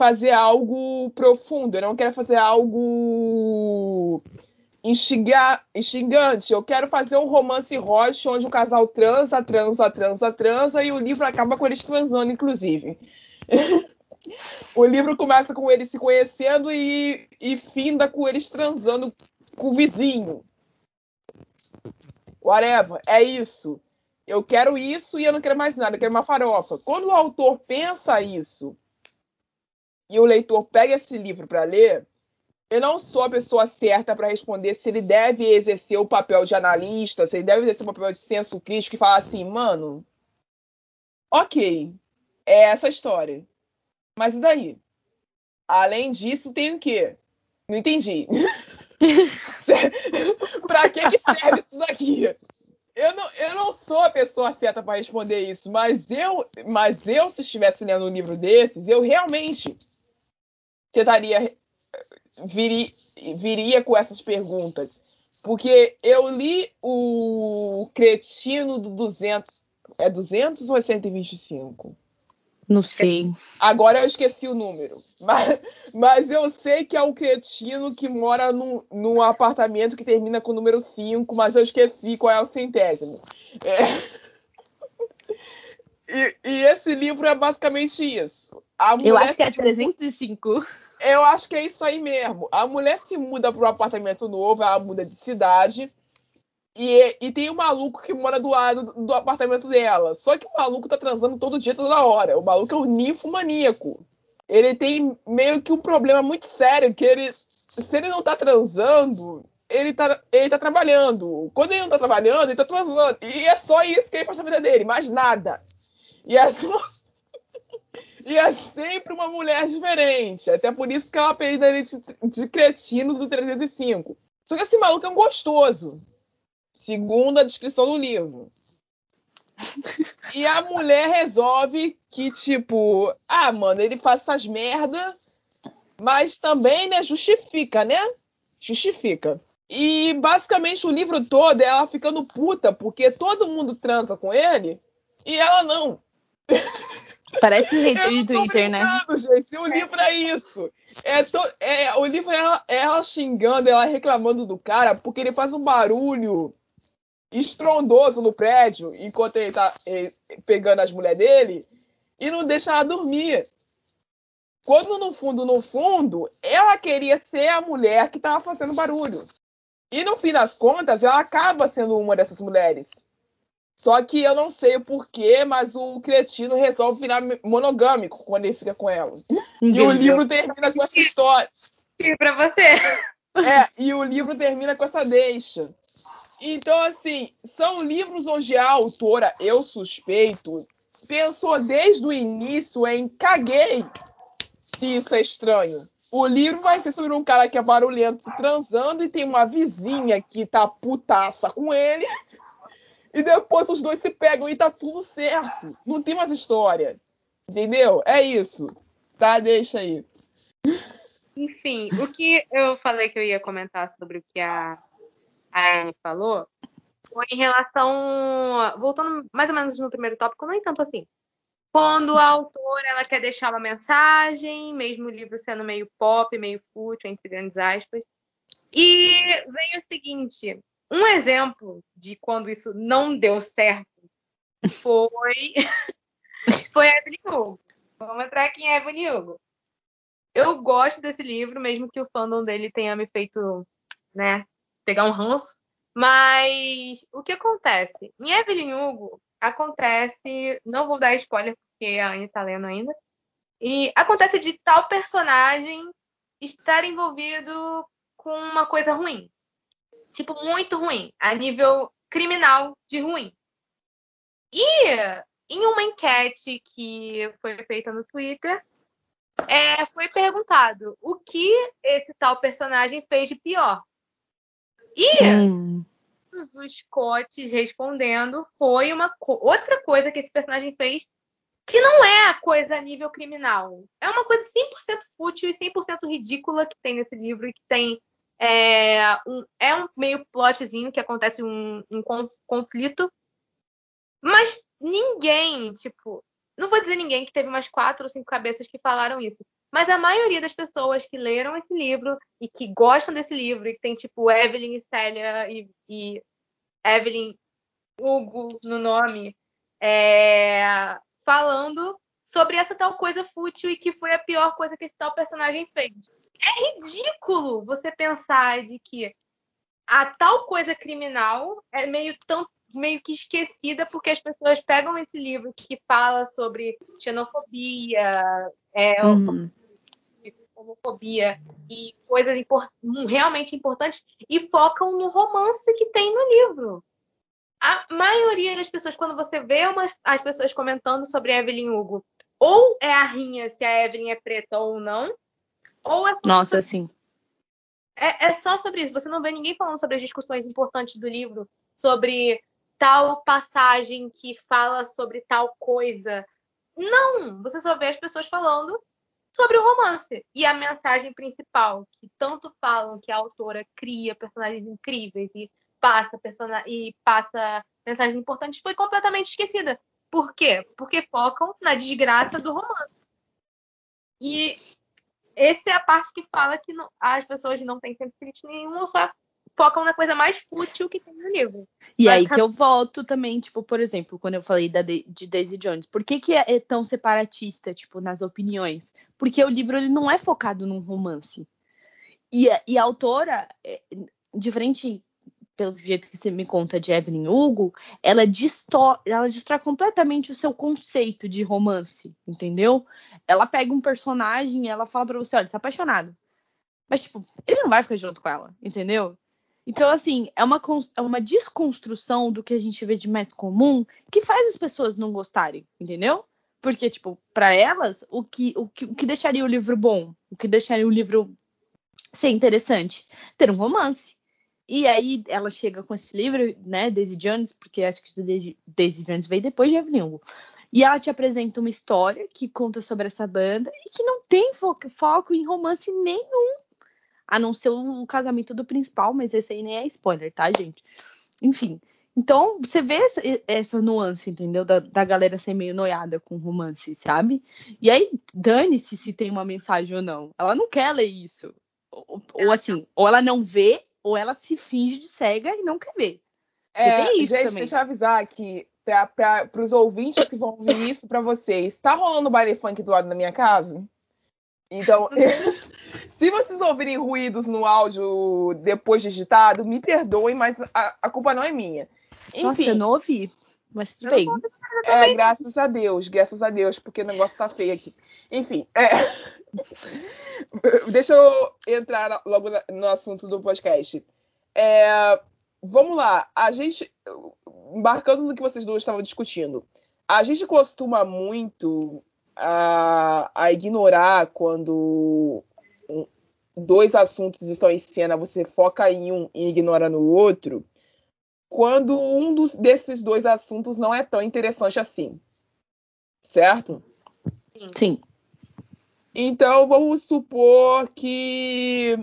fazer algo profundo, eu não quero fazer algo instigar, instigante. Eu quero fazer um romance rocha onde o casal transa, transa, transa, transa e o livro acaba com eles transando, inclusive. o livro começa com eles se conhecendo e, e finda com eles transando com o vizinho. Whatever, é isso. Eu quero isso e eu não quero mais nada, eu quero uma farofa. Quando o autor pensa isso e o leitor pega esse livro para ler, eu não sou a pessoa certa para responder se ele deve exercer o papel de analista, se ele deve exercer o papel de senso crítico e falar assim, mano, ok, é essa história. Mas e daí? Além disso, tem o quê? Não entendi. pra que, que serve isso daqui? Eu não, eu não sou a pessoa certa para responder isso, mas eu, mas eu, se estivesse lendo um livro desses, eu realmente tentaria viria, viria com essas perguntas. Porque eu li o Cretino do 200. É 200 ou é 125? Não sei. Agora eu esqueci o número. Mas, mas eu sei que é o cretino que mora num, num apartamento que termina com o número 5, mas eu esqueci qual é o centésimo. É... E, e, esse livro é basicamente isso. Eu acho que é 305. Eu acho que é isso aí mesmo. A mulher se muda para um apartamento novo, ela muda de cidade. E, e tem um maluco que mora do lado do, apartamento dela. Só que o maluco tá transando todo dia, toda hora. O maluco é um ninfomaníaco. Ele tem meio que um problema muito sério, que ele. Se ele não tá transando, ele tá, ele tá trabalhando. Quando ele não tá trabalhando, ele tá transando. E é só isso que ele faz na vida dele, mais nada. E só e é sempre uma mulher diferente. Até por isso que ela apelida ele de, de cretino do 305. Só que esse maluco é um gostoso. Segundo a descrição do livro. E a mulher resolve que, tipo, ah, mano, ele faz essas merda, mas também, né, justifica, né? Justifica. E basicamente o livro todo é ela ficando puta, porque todo mundo transa com ele e ela não. Parece hater de Twitter, né? Gente, o livro é isso. É, to... é o livro é ela, é ela xingando, ela reclamando do cara, porque ele faz um barulho estrondoso no prédio enquanto ele tá ele, pegando as mulheres dele e não deixa ela dormir. Quando no fundo, no fundo, ela queria ser a mulher que tava fazendo barulho. E no fim das contas, ela acaba sendo uma dessas mulheres. Só que eu não sei o porquê, mas o cretino resolve virar monogâmico quando ele fica com ela. E o livro termina com essa história. E pra você? É, e o livro termina com essa deixa. Então, assim, são livros onde a autora, eu suspeito, pensou desde o início em caguei se isso é estranho. O livro vai ser sobre um cara que é barulhento transando e tem uma vizinha que tá putaça com ele. E depois os dois se pegam e tá tudo certo. Não tem mais história. Entendeu? É isso. Tá? Deixa aí. Enfim, o que eu falei que eu ia comentar sobre o que a, Anne falou foi em relação. Voltando mais ou menos no primeiro tópico, nem tanto assim. Quando a autora ela quer deixar uma mensagem, mesmo o livro sendo meio pop, meio fútil, entre grandes aspas. E vem o seguinte: um exemplo de quando isso não deu certo foi, foi Evelyn Hugo. Vamos entrar aqui em Evelyn Hugo. Eu gosto desse livro, mesmo que o fandom dele tenha me feito, né, pegar um ranço. Mas o que acontece? Em Evelyn Hugo, acontece. Não vou dar spoiler porque a Anne tá lendo ainda. E acontece de tal personagem estar envolvido com uma coisa ruim tipo, muito ruim, a nível criminal de ruim. E em uma enquete que foi feita no Twitter, é, foi perguntado o que esse tal personagem fez de pior. E hum. os cotes respondendo foi uma outra coisa que esse personagem fez que não é a coisa a nível criminal. É uma coisa 100% fútil e 100% ridícula que tem nesse livro e que tem é um, é um meio plotzinho que acontece um, um conflito, mas ninguém, tipo, Não vou dizer ninguém que teve umas quatro ou cinco cabeças que falaram isso. Mas a maioria das pessoas que leram esse livro e que gostam desse livro, e que tem tipo Evelyn e Célia e, e Evelyn Hugo no nome, é, falando sobre essa tal coisa fútil e que foi a pior coisa que esse tal personagem fez. É ridículo você pensar de que a tal coisa criminal é meio tão meio que esquecida porque as pessoas pegam esse livro que fala sobre xenofobia, é, Uhum. homofobia e coisas impor- realmente importantes e focam no romance que tem no livro. A maioria das pessoas, quando você vê umas, as pessoas comentando sobre Evelyn Hugo, ou é a rinha se a Evelyn é preta ou não, ou é Nossa, assim. é, é só sobre isso. Você não vê ninguém falando sobre as discussões importantes do livro, sobre tal passagem que fala sobre tal coisa. Não! Você só vê as pessoas falando sobre o romance. E a mensagem principal, que tanto falam que a autora cria personagens incríveis e passa, persona e passa mensagens importantes, foi completamente esquecida. Por quê? Porque focam na desgraça do romance. E essa é a parte que fala que não- as pessoas não têm senso crítico nenhum, só focam na coisa mais fútil que tem no livro. E aí que eu volto também, tipo, por exemplo, quando eu falei da de, de Daisy Jones, por que, que é tão separatista, tipo, nas opiniões? Porque o livro ele não é focado num romance. E, a- e a autora, é, diferente pelo jeito que você me conta de Evelyn Hugo, ela, disto ela destrói completamente o seu conceito de romance, entendeu? Ela pega um personagem e ela fala pra você, olha, tá apaixonado. Mas, tipo, ele não vai ficar junto com ela, entendeu? Então, assim, é uma, é uma desconstrução do que a gente vê de mais comum que faz as pessoas não gostarem, entendeu? Porque, tipo, pra elas, o que, o, que, o que deixaria o livro bom? O que deixaria o livro ser interessante? Ter um romance. E aí ela chega com esse livro, né, Daisy Jones, porque acho que Daisy, Jones veio depois de Evelyn. E ela te apresenta uma história que conta sobre essa banda e que não tem fo foco em romance nenhum. A não ser o casamento do principal, mas esse aí nem é spoiler, tá, gente? Enfim. Então, você vê essa, essa nuance, entendeu? Da, da galera ser meio noiada com romance, sabe? E aí, dane-se se tem uma mensagem ou não. Ela não quer ler isso. Ou, ou assim, ou ela não vê, ou ela se finge de cega e não quer ver. É, tem isso gente, também. deixa eu avisar aqui para os ouvintes que vão ouvir isso para vocês. Tá rolando baile funk do lado da minha casa? Então, se vocês ouvirem ruídos no áudio depois digitado, me perdoem, mas a, a culpa não é minha. Nossa, eu Enfim, não ouvi. Mas tudo bem. é, graças a Deus, graças a Deus, porque o negócio tá feio aqui. Enfim, é, deixa eu entrar logo no assunto do podcast. É, vamos lá, a gente, embarcando no que vocês duas estavam discutindo, a gente costuma muito a, a ignorar quando dois assuntos estão em cena, você foca em um e ignora no outro, quando um dos, desses dois assuntos não é tão interessante assim. Certo? Sim. Então vamos supor que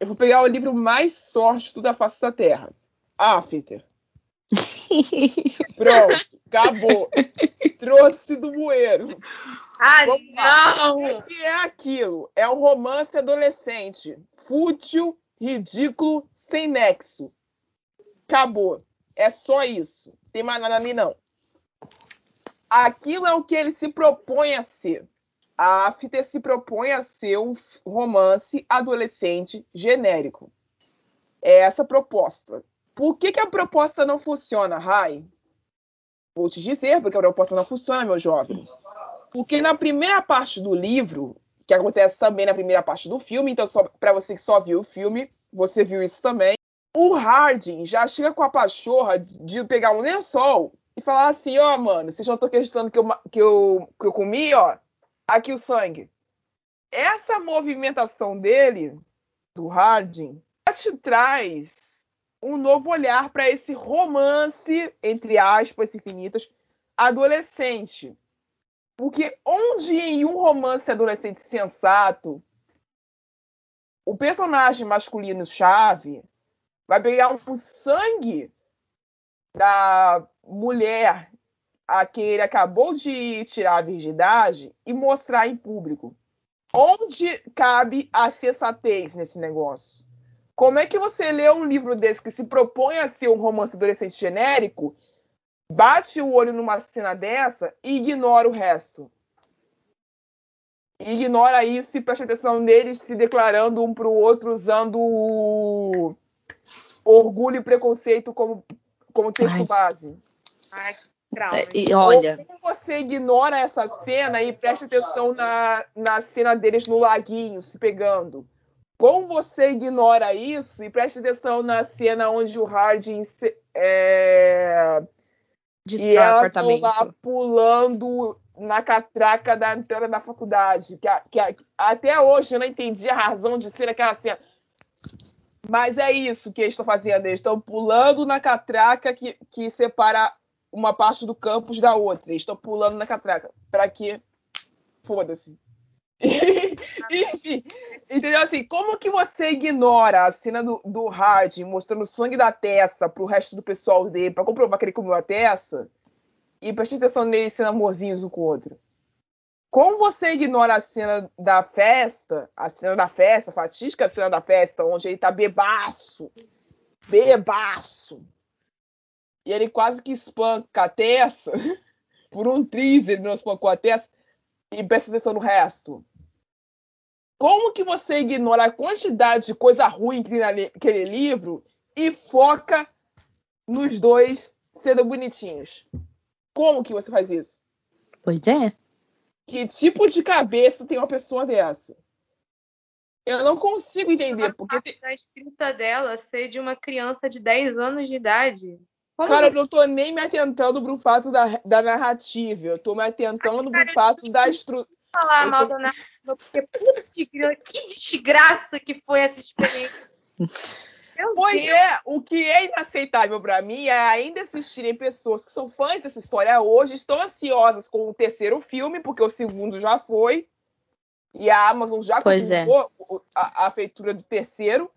eu vou pegar o livro mais sórdido da face da Terra. After. Pronto, acabou. Trouxe do bueiro. Ah, Vamos lá. O não! que é aquilo? É um romance adolescente. Fútil, ridículo, sem nexo. Acabou. É só isso. Tem mais nada ali, não. Aquilo é o que ele se propõe a ser. A After se propõe a ser um romance adolescente genérico. É essa proposta. Por que, que a proposta não funciona, Rai? Vou te dizer porque a proposta não funciona, meu jovem. Porque na primeira parte do livro, que acontece também na primeira parte do filme, então para você que só viu o filme, você viu isso também. O Harding já chega com a pachorra de pegar um lençol e falar assim, ó, oh, mano, vocês já estão acreditando que eu, que, eu, que eu comi, ó, aqui o sangue. Essa movimentação dele, do Harding, te traz um novo olhar para esse romance, entre aspas infinitas, adolescente. Porque onde em um romance adolescente sensato, o personagem masculino chave vai pegar um sangue da mulher a quem ele acabou de tirar a virgindade e mostrar em público. Onde cabe a sensatez nesse negócio? Como é que você lê um livro desse que se propõe a ser um romance adolescente genérico, bate o olho numa cena dessa e ignora o resto? Ignora isso e presta atenção neles se declarando um para o outro usando o orgulho e preconceito como, como texto Ai. base. Ai, É, E olha, Ou como você ignora essa cena e presta atenção na, na cena deles no laguinho se pegando? Como você ignora isso e presta atenção na cena onde o Harding se- é, e destrói ela apartamento. lá pulando na catraca da entrada da faculdade. Que, a- que a- até hoje eu não entendi a razão de ser aquela cena. Mas é isso que eles estão fazendo. Eles estão pulando na catraca que, que separa uma parte do campus da outra. Eles estão pulando na catraca. Pra quê? Foda-se. Enfim, entendeu? Assim, como que você ignora a cena do, do Harding mostrando sangue da Tessa pro resto do pessoal dele pra comprovar que ele comeu a Tessa e presta atenção neles sendo amorzinhos um com o outro? Como você ignora a cena da festa, a cena da festa, a fatídica cena da festa, onde ele tá bebaço, bebaço, e ele quase que espanca a Tessa, por um triz ele não espancou a Tessa, e presta atenção no resto. Como que você ignora a quantidade de coisa ruim que tem naquele livro e foca nos dois sendo bonitinhos? Como que você faz isso? Pois é. Que tipo de cabeça tem uma pessoa dessa? Eu não consigo entender, porque. A escrita dela ser de uma criança de 10 anos de idade. Como Cara, eu não tô nem me atentando pro fato da, da narrativa. Eu tô me atentando Cara, pro fato da estrutura. falar eu mal tô- da narrativa, porque putz, que desgraça que foi essa experiência. Meu Pois Deus, é, o que é inaceitável pra mim é ainda assistirem pessoas que são fãs dessa história hoje, estão ansiosas com o terceiro filme, porque o segundo já foi. E a Amazon já Pois é. a, a feitura do terceiro.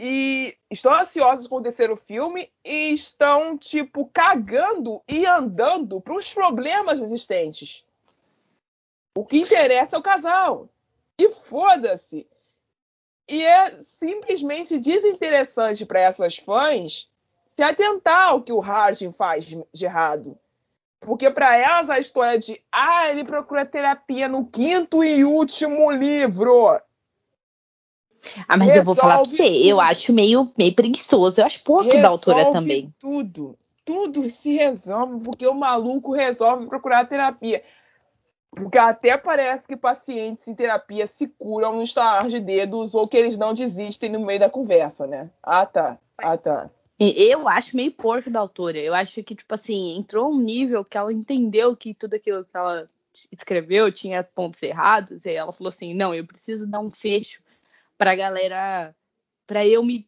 E estão ansiosas com o terceiro filme e estão, tipo, cagando e andando para os problemas existentes. O que interessa é o casal. E foda-se. E é simplesmente desinteressante para essas fãs se atentar ao que o Harding faz de errado. Porque para elas a história de ah, ele procura terapia no quinto e último livro. Ah, mas eu vou falar pra Resolve você, eu tudo. acho meio, meio preguiçoso. Eu acho pouco da autora Resolve também. Tudo. Tudo se resolve porque o maluco resolve procurar terapia. Porque até parece que pacientes em terapia se curam no estalar de dedos ou que eles não desistem no meio da conversa, né? Ah, tá. Ah, tá. E Eu acho meio porco da autora. Eu acho que, tipo assim, entrou um nível que ela entendeu que tudo aquilo que ela escreveu tinha pontos errados. E aí ela falou assim: não, eu preciso dar um fecho pra galera. pra eu me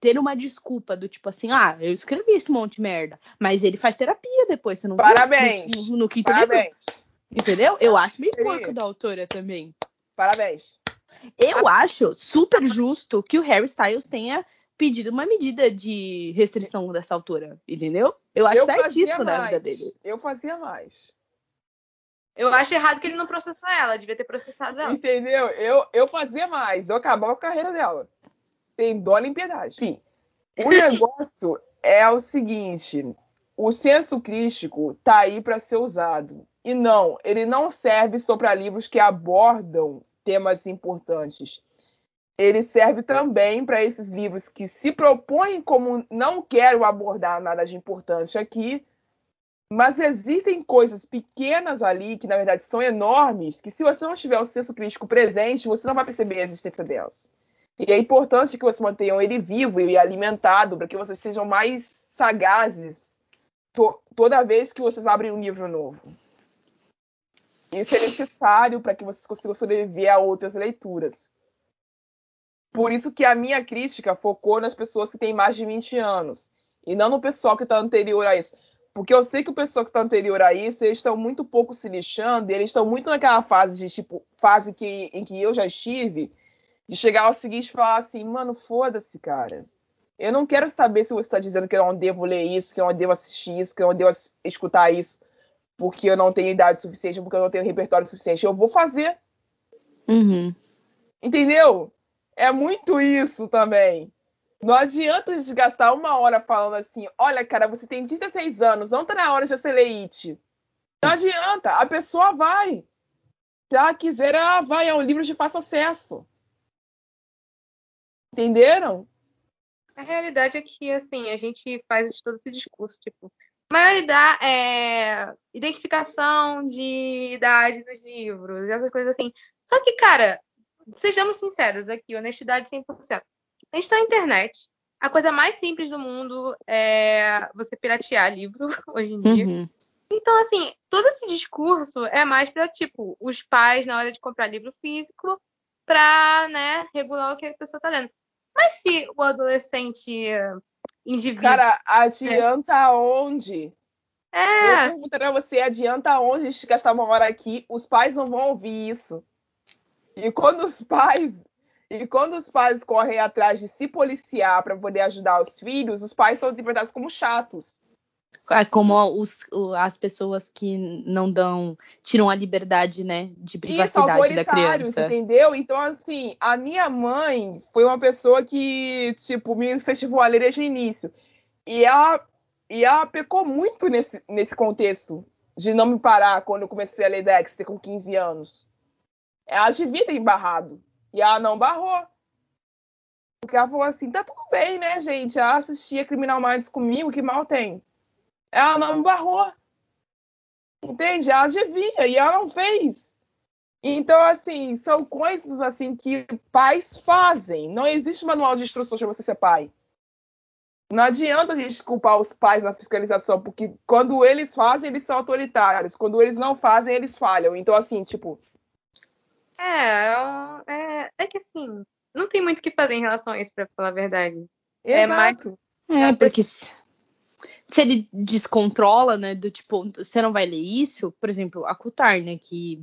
ter uma desculpa do tipo assim, ah, eu escrevi esse monte de merda. Mas ele faz terapia depois, você não viu? Parabéns. No, no, no quinto livro. Parabéns. Entendeu? Eu acho meio porco da autora também. Parabéns. Eu acho super justo que o Harry Styles tenha pedido uma medida de restrição dessa altura, entendeu? Eu acho Eu certíssimo da mais. vida dele. Eu fazia mais. Eu acho errado que ele não processou ela, devia ter processado ela. Entendeu? Eu, eu fazia mais. Eu acabava com a carreira dela. Sem dó nem piedade. Enfim, o negócio é o seguinte: o senso crítico tá aí para ser usado. E não, ele não serve só para livros que abordam temas importantes. Ele serve também para esses livros que se propõem como não quero abordar nada de importante aqui, mas existem coisas pequenas ali que na verdade são enormes, que se você não tiver o senso crítico presente, você não vai perceber a existência delas. E é importante que vocês mantenham ele vivo e alimentado para que vocês sejam mais sagazes to- toda vez que vocês abrem um livro novo. Isso é necessário para que vocês consigam sobreviver a outras leituras. Por isso que a minha crítica focou nas pessoas que têm mais de 20 anos e não no pessoal que está anterior a isso. Porque eu sei que o pessoal que está anterior a isso, eles estão muito pouco se lixando, e eles estão muito naquela fase de tipo, fase que, em que eu já estive, de chegar ao seguinte e falar assim, mano, foda-se, cara. Eu não quero saber se você está dizendo que eu não devo ler isso, que eu não devo assistir isso, que eu não devo escutar isso, porque eu não tenho idade suficiente, porque eu não tenho repertório suficiente. Eu vou fazer. Uhum. Entendeu? É muito isso também. Não adianta gastar uma hora falando assim: olha, cara, você tem 16 anos, não tá na hora de IT. Não adianta, a pessoa vai. Se ela quiser, ela vai. É um livro de fácil acesso. Entenderam? A realidade é que, assim, a gente faz todo esse discurso, tipo, maioridade, é, identificação de idade nos livros, essas coisas assim. Só que, cara, sejamos sinceros aqui, honestidade 100%. A gente tá na internet. A coisa mais simples do mundo é você piratear livro hoje em dia. Uhum. Então, assim, todo esse discurso é mais para, tipo, os pais, na hora de comprar livro físico, para, né, regular o que a pessoa tá lendo. Mas se o adolescente indivíduo. Cara, adianta é. onde? É. Eu perguntaria a você, adianta onde a gente gastar uma hora aqui? Os pais não vão ouvir isso. E quando os pais. E quando os pais correm atrás de se policiar para poder ajudar os filhos, os pais são interpretados como chatos. É como os, as pessoas que não dão, tiram a liberdade, né, de privacidade Isso, da criança. entendeu? Então, assim, a minha mãe foi uma pessoa que, tipo, me incentivou a ler desde o início. E ela, e ela pecou muito nesse, nesse contexto de não me parar quando eu comecei a ler Dexter com 15 anos. Ela devia ter embarrado. E ela não barrou. Porque ela falou assim, tá tudo bem, né, gente? Ela assistia Criminal Minds comigo, que mal tem. Ela não barrou. Entende? Ela devia e ela não fez. Então, assim, são coisas assim que pais fazem. Não existe manual de instruções para você ser pai. Não adianta a gente culpar os pais na fiscalização, porque quando eles fazem, eles são autoritários. Quando eles não fazem, eles falham. Então, assim, tipo. É, é, é que assim, não tem muito o que fazer em relação a isso, para falar a verdade. É Exato. É, mais... é porque se ele descontrola, né, do tipo, você não vai ler isso, por exemplo, a Kutar, né, que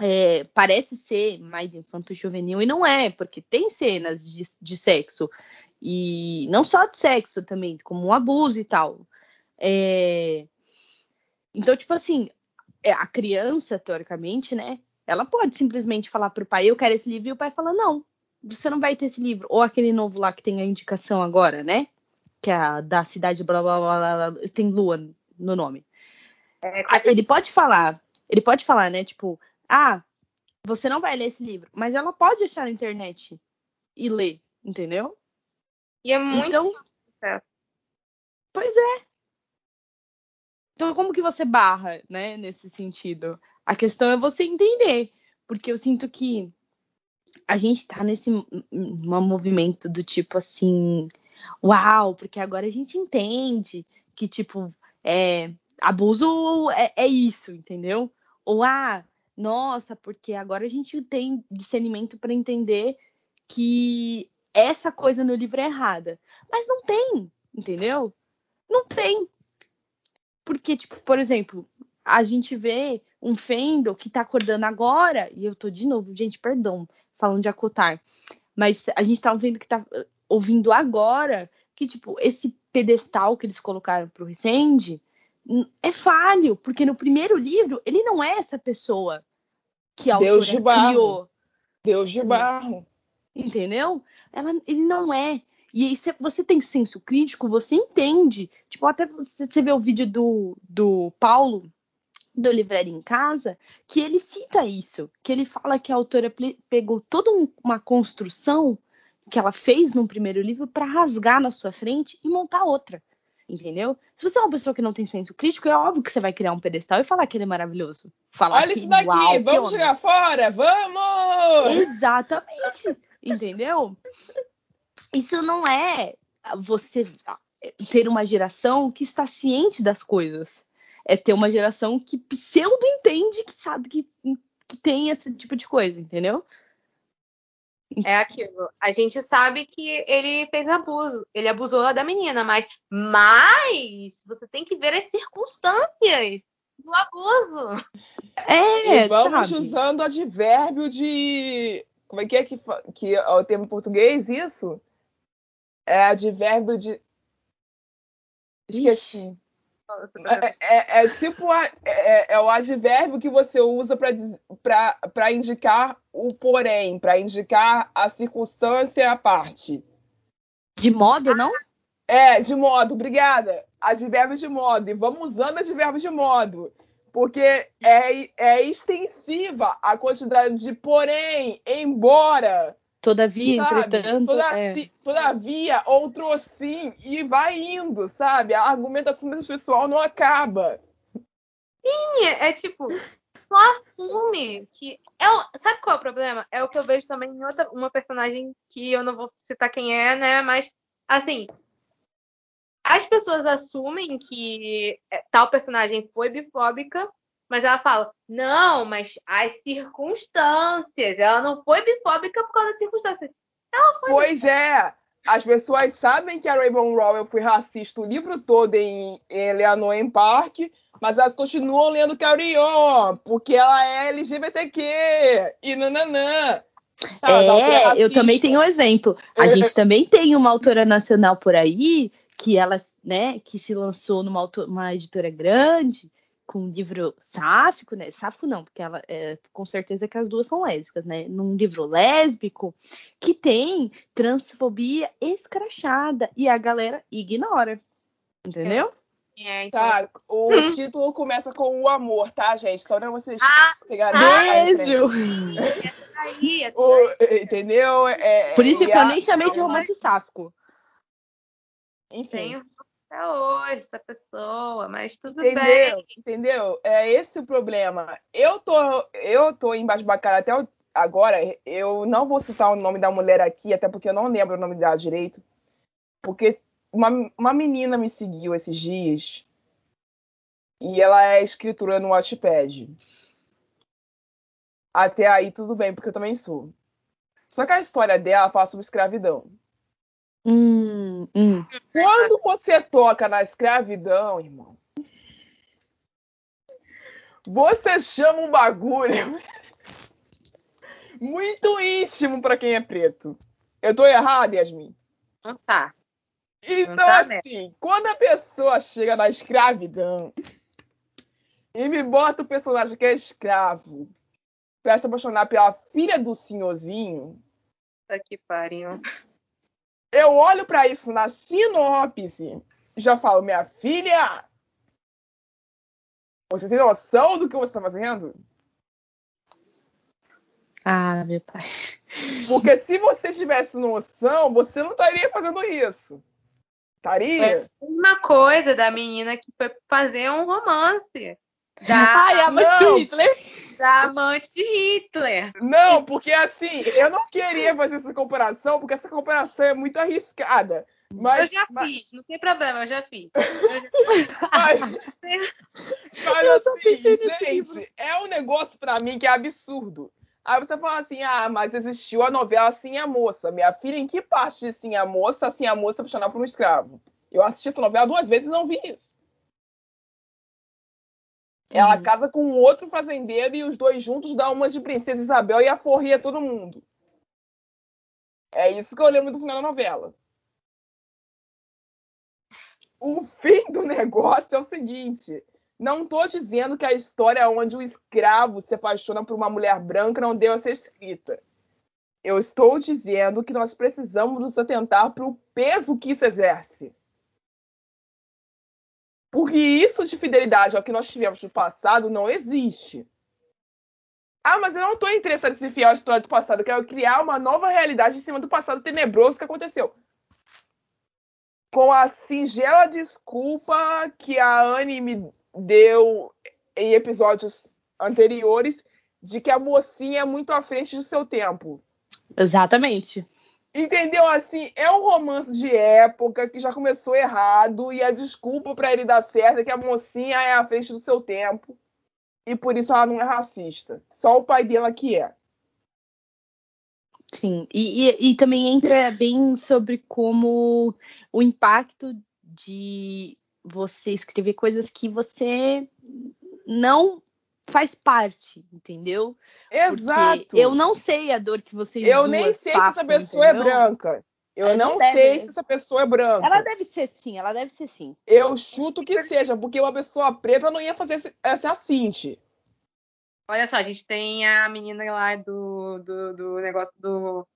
é, parece ser mais infanto-juvenil e não é, porque tem cenas de, de, sexo, e não só de sexo também, como um abuso e tal. É, então, tipo assim, é, a criança, teoricamente, né, ela pode simplesmente falar pro pai, eu quero esse livro, e o pai fala, não, você não vai ter esse livro. Ou aquele novo lá que tem a indicação agora, né? que é a da cidade blá blá blá, blá tem lua no nome. É, ah, ele pode falar, ele pode falar, né? Tipo, ah, você não vai ler esse livro, mas ela pode achar na internet e ler, entendeu? E é muito então, Pois é. Então, como que você barra, né, nesse sentido? A questão é você entender, porque eu sinto que a gente tá nesse um movimento do tipo assim, uau, porque agora a gente entende que, tipo, é, abuso é, é isso, entendeu? Ou, ah, nossa, porque agora a gente tem discernimento para entender que essa coisa no livro é errada. Mas não tem, entendeu? Não tem. Porque, tipo, por exemplo, a gente vê um Fendel que tá acordando agora, e eu tô de novo, gente, perdão, falando de acotar, mas a gente tá vendo que tá ouvindo agora que, tipo, esse pedestal que eles colocaram pro Resende é falho, porque no primeiro livro ele não é essa pessoa que a Deus de barro. criou. Deus de barro. Entendeu? Ela, ele não é. E aí, se você tem senso crítico, você entende. Tipo, até você vê o vídeo do, do Paulo, do Livraria em Casa, que ele cita isso. Que ele fala que a autora pegou toda uma construção que ela fez no primeiro livro para rasgar na sua frente e montar outra. Entendeu? Se você é uma pessoa que não tem senso crítico, é óbvio que você vai criar um pedestal e falar que ele é maravilhoso. Falar Olha que, isso daqui, uau, vamos chegar fora, vamos! Exatamente, entendeu? Isso não é você ter uma geração que está ciente das coisas. É ter uma geração que pseudo entende que sabe que, que tem esse tipo de coisa, entendeu? É aquilo. A gente sabe que ele fez abuso. Ele abusou da menina, mas, mas você tem que ver as circunstâncias do abuso. É, e vamos sabe? usando advérbio de. Como é que é que, que é o termo português isso? É advérbio de. Esqueci. Tá É, é- é tipo a- é, é o advérbio que você usa para indicar o porém, para indicar a circunstância à parte. De modo, não? É, de modo, obrigada. Advérbios de modo. E vamos usando advérbios de modo. Porque é, é extensiva a quantidade de porém, embora, Todavia, sabe? entretanto. Toda- é. si- Todavia, outro assim, e vai indo, sabe? A argumentação desse pessoal não acaba. É, é tipo, só assume que. É o- sabe qual é o problema? É o que eu vejo também em outra uma personagem que eu não vou citar quem é, né? Mas assim. As pessoas assumem que é, tal personagem foi bifóbica, mas ela fala, não, mas as circunstâncias. Ela não foi bifóbica por causa das circunstâncias. Pois é. As pessoas sabem que a Rainbow Rowell foi racista o livro todo em, Eleanor em Park, mas elas continuam lendo Carry On, porque ela é LGBTQ e nananã. Tá, ela foi É, eu também tenho um exemplo. A É, gente também tem uma autora nacional por aí que ela, né, que se lançou numa auto- uma editora grande com um livro sáfico, né? Sáfico não, porque ela é, com certeza que as duas são lésbicas, né? Num livro lésbico que tem transfobia escrachada e a galera ignora. Entendeu? É, então. Tá, o título começa com o amor, tá, gente? Só pra vocês Ah, pegarem a Beijo! aí, é O- entendeu? É, Por isso que eu a- nem chamei de romance sáfico. Enfim. tenho até hoje essa pessoa, mas tudo Entendeu? bem. Entendeu? É esse o problema. Eu tô, eu tô embasbacada até o- agora. Eu não vou citar o nome da mulher aqui, até porque eu não lembro o nome dela direito. Porque uma, uma menina me seguiu esses dias e ela é escritora no Wattpad. Até aí tudo bem, porque eu também sou. Só que a história dela fala sobre escravidão. Hum, hum. Quando você toca na escravidão, irmão, você chama um bagulho muito íntimo pra quem é preto. Eu tô errado, Yasmin? Não tá. Então, tá mesmo. assim, quando a pessoa chega na escravidão e me bota o personagem que é escravo pra se apaixonar pela filha do senhorzinho, Puta que pariu. Eu olho pra isso na sinopse e já falo, minha filha, você tem noção do que você tá fazendo? Ah, meu pai. Porque se você tivesse noção, você não estaria fazendo isso. Estaria? Uma coisa da menina que foi fazer um romance. Da, Ai, a mãe não. do Hitler. da amante de Hitler. Não, porque assim, eu não queria fazer essa comparação, porque essa comparação é muito arriscada. Mas, eu já mas, fiz, não tem problema, eu já fiz. Eu já- mas, mas Eu assim, gente, é um negócio pra mim que é absurdo. Aí você fala assim, ah, mas existiu a novela Sim a Moça. Minha filha, em que parte de Sim a Moça, Sim a Moça é apaixonada por um escravo? Eu assisti essa novela duas vezes e não vi isso. Ela Uhum. casa com um outro fazendeiro e os dois juntos dão uma de Princesa Isabel e aforria todo mundo. É isso que eu lembro do final da novela. O fim do negócio é o seguinte: não tô dizendo que a história onde o escravo se apaixona por uma mulher branca não deva ser escrita. Eu estou dizendo que nós precisamos nos atentar para o peso que isso exerce. Porque isso de fidelidade ao que nós tivemos no passado não existe. Ah, mas eu não estou interessado em ser fiel à história do passado. Eu quero criar uma nova realidade em cima do passado tenebroso que aconteceu. Com a singela desculpa que a Anne me deu em episódios anteriores de que a mocinha é muito à frente do seu tempo. Exatamente. Entendeu? Assim, é um romance de época que já começou errado e a desculpa pra ele dar certo é que a mocinha é à frente do seu tempo e por isso ela não é racista. Só o pai dela que é. Sim. E, e, e também entra bem sobre como o impacto de você escrever coisas que você não faz parte, entendeu? Exato. Porque eu não sei a dor que vocês Eu duas nem sei se passam, essa pessoa entendeu? é branca. Eu Ela não deve. sei se essa pessoa é branca. Ela deve ser sim, ela deve ser sim. Eu chuto que seja, porque uma pessoa preta não ia fazer esse- essa assinte. Olha só, a gente tem a menina lá do, do, do negócio do,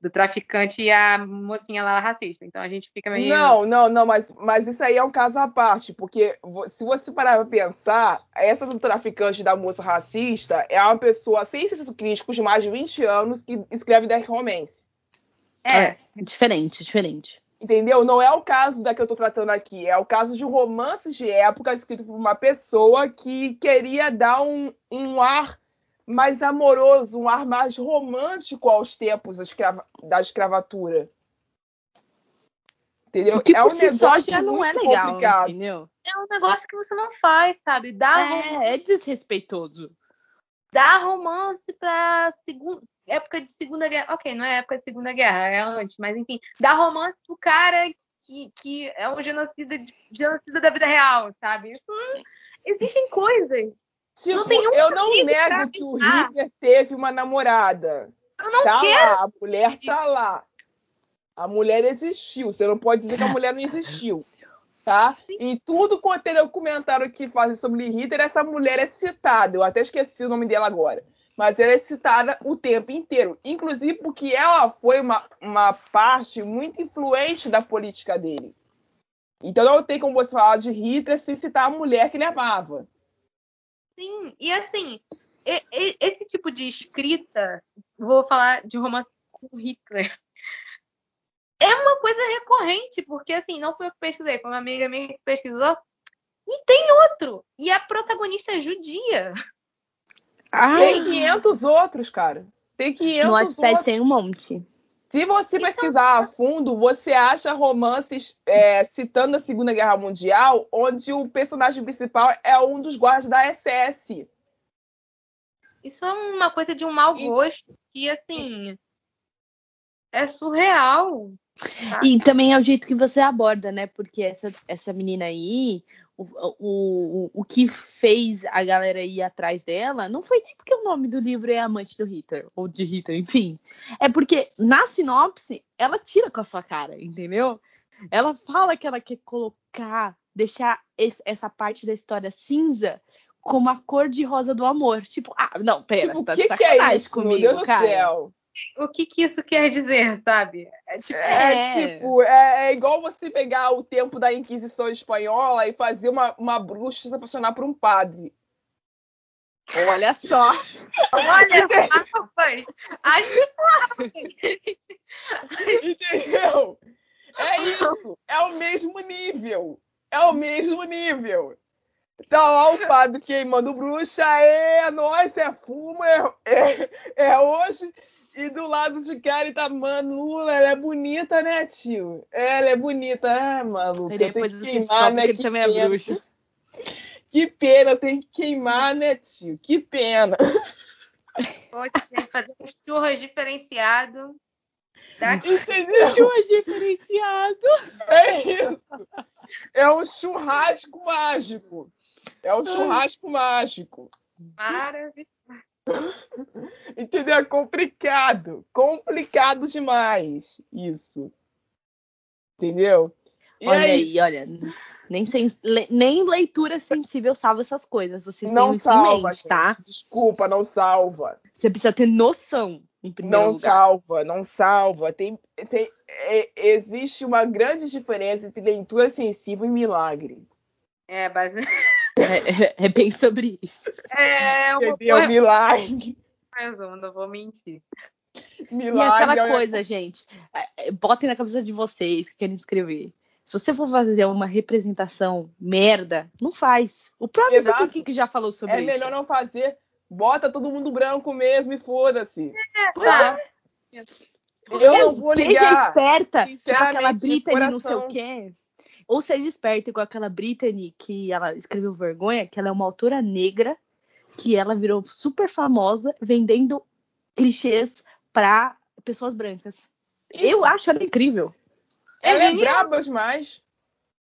do traficante e a mocinha lá racista. Então a gente fica meio. Não, não, não, mas, mas isso aí é um caso à parte, porque se você parar pra pensar, essa do traficante da moça racista é uma pessoa sem senso crítico de mais de 20 anos que escreve dark romance. É. Diferente, diferente. Entendeu? Não é o caso da que eu tô tratando aqui, é o caso de romances de época escrito por uma pessoa que queria dar um, um ar mais amoroso, um ar mais romântico aos tempos da, escrava- da escravatura. Entendeu? O que é um si só negócio já não é legal, complicado. entendeu? É um negócio que você não faz, sabe? Dá, É, é desrespeitoso. dá romance pra segun- época de Segunda Guerra. Ok, não é época de Segunda Guerra, é antes, mas enfim. Dá romance pro cara que, que é um genocida, de- genocida da vida real, sabe? Hum, existem coisas. Tipo, Não tem eu não nego que o. Hitler teve uma namorada. Eu não tá quero. lá, a mulher tá lá. A mulher existiu. Você não pode dizer que a mulher não existiu. Tá? Em tudo quanto é documentário que fazem sobre Hitler, essa mulher é citada. Eu até esqueci o nome dela agora. Mas ela é citada o tempo inteiro. Inclusive porque ela foi uma, uma parte muito influente da política dele. Então não tem como você falar de Hitler sem citar a mulher que ele amava. Sim, e assim, e- e- esse tipo de escrita, vou falar de romance com Hitler, é uma coisa recorrente, porque assim, não foi eu que pesquisei, foi uma amiga minha que pesquisou, e tem outro, e a protagonista é judia. Tem 500 outros, cara. Tem 500 no Wattpad outros. tem um monte. Se você pesquisar a fundo, você acha romances é, citando a Segunda Guerra Mundial, onde o personagem principal é um dos guardas da SS. Isso é uma coisa de um mau E- gosto, que assim, é surreal. tá? E também é o jeito que você aborda, né? Porque essa, essa menina aí, o, o, o que fez a galera ir atrás dela não foi nem porque o nome do livro é Amante do Hitler, ou de Hitler, enfim. É porque na sinopse ela tira com a sua cara, entendeu? Ela fala que ela quer colocar, deixar esse- essa parte da história cinza como a cor de rosa do amor. Tipo, ah, não, pera, tipo, você tá que, de que é sacanagem isso, comigo, cara. céu? O que, que isso quer dizer, sabe? É tipo, É, É. tipo, é, é igual você pegar o tempo da Inquisição Espanhola e fazer uma, uma bruxa se apaixonar por um padre. Olha só. olha, aspas, aspas. Entendeu? É isso. É o mesmo nível. É o mesmo nível. Tá lá o padre queimando bruxa. É nós, é fumo, é, é, é hoje. E do lado de cá ele tá, mano, ela é bonita, né, tio? Ela é bonita. Ah, maluco. E eu tenho depois que você queimar, descobre né? que ele Que também é pena. bruxo. Que pena, eu tenho que queimar, né, tio? Que pena. Hoje tem que fazer um churras diferenciado. Daqui. Entendeu? Churras diferenciado. É isso. É um churrasco mágico. É um churrasco mágico. Maravilhoso. Entendeu? É complicado. Complicado demais. Isso. Entendeu? E Olha aí, aí, olha. Nem, le- nem leitura sensível salva essas coisas. Vocês não têm isso em salva, mente, tá? Desculpa, não salva. Você precisa ter noção, em primeiro Não lugar. salva, não salva. Tem, tem, é- existe uma grande diferença entre leitura sensível e milagre. É, base... É, é- é bem sobre isso. é uma Entendeu? boa Milagre. resumo, não vou mentir. Milagre. E aquela é- coisa, gente, é, é, botem na cabeça de vocês que querem escrever. Se você for fazer uma representação merda, não faz. O próprio Exato. Stephen King já falou sobre É isso. melhor não fazer. Bota todo mundo branco mesmo e foda-se. Tá. Eu não vou seja ligar. esperta com Sinceramente, aquela de Britney não sei o quê. Ou seja esperta com aquela Britney que ela escreveu Vergonha, que ela é uma autora negra, que ela virou super famosa vendendo clichês pra pessoas brancas. Eu acho ela incrível. É Ela é genial. braba demais. Isso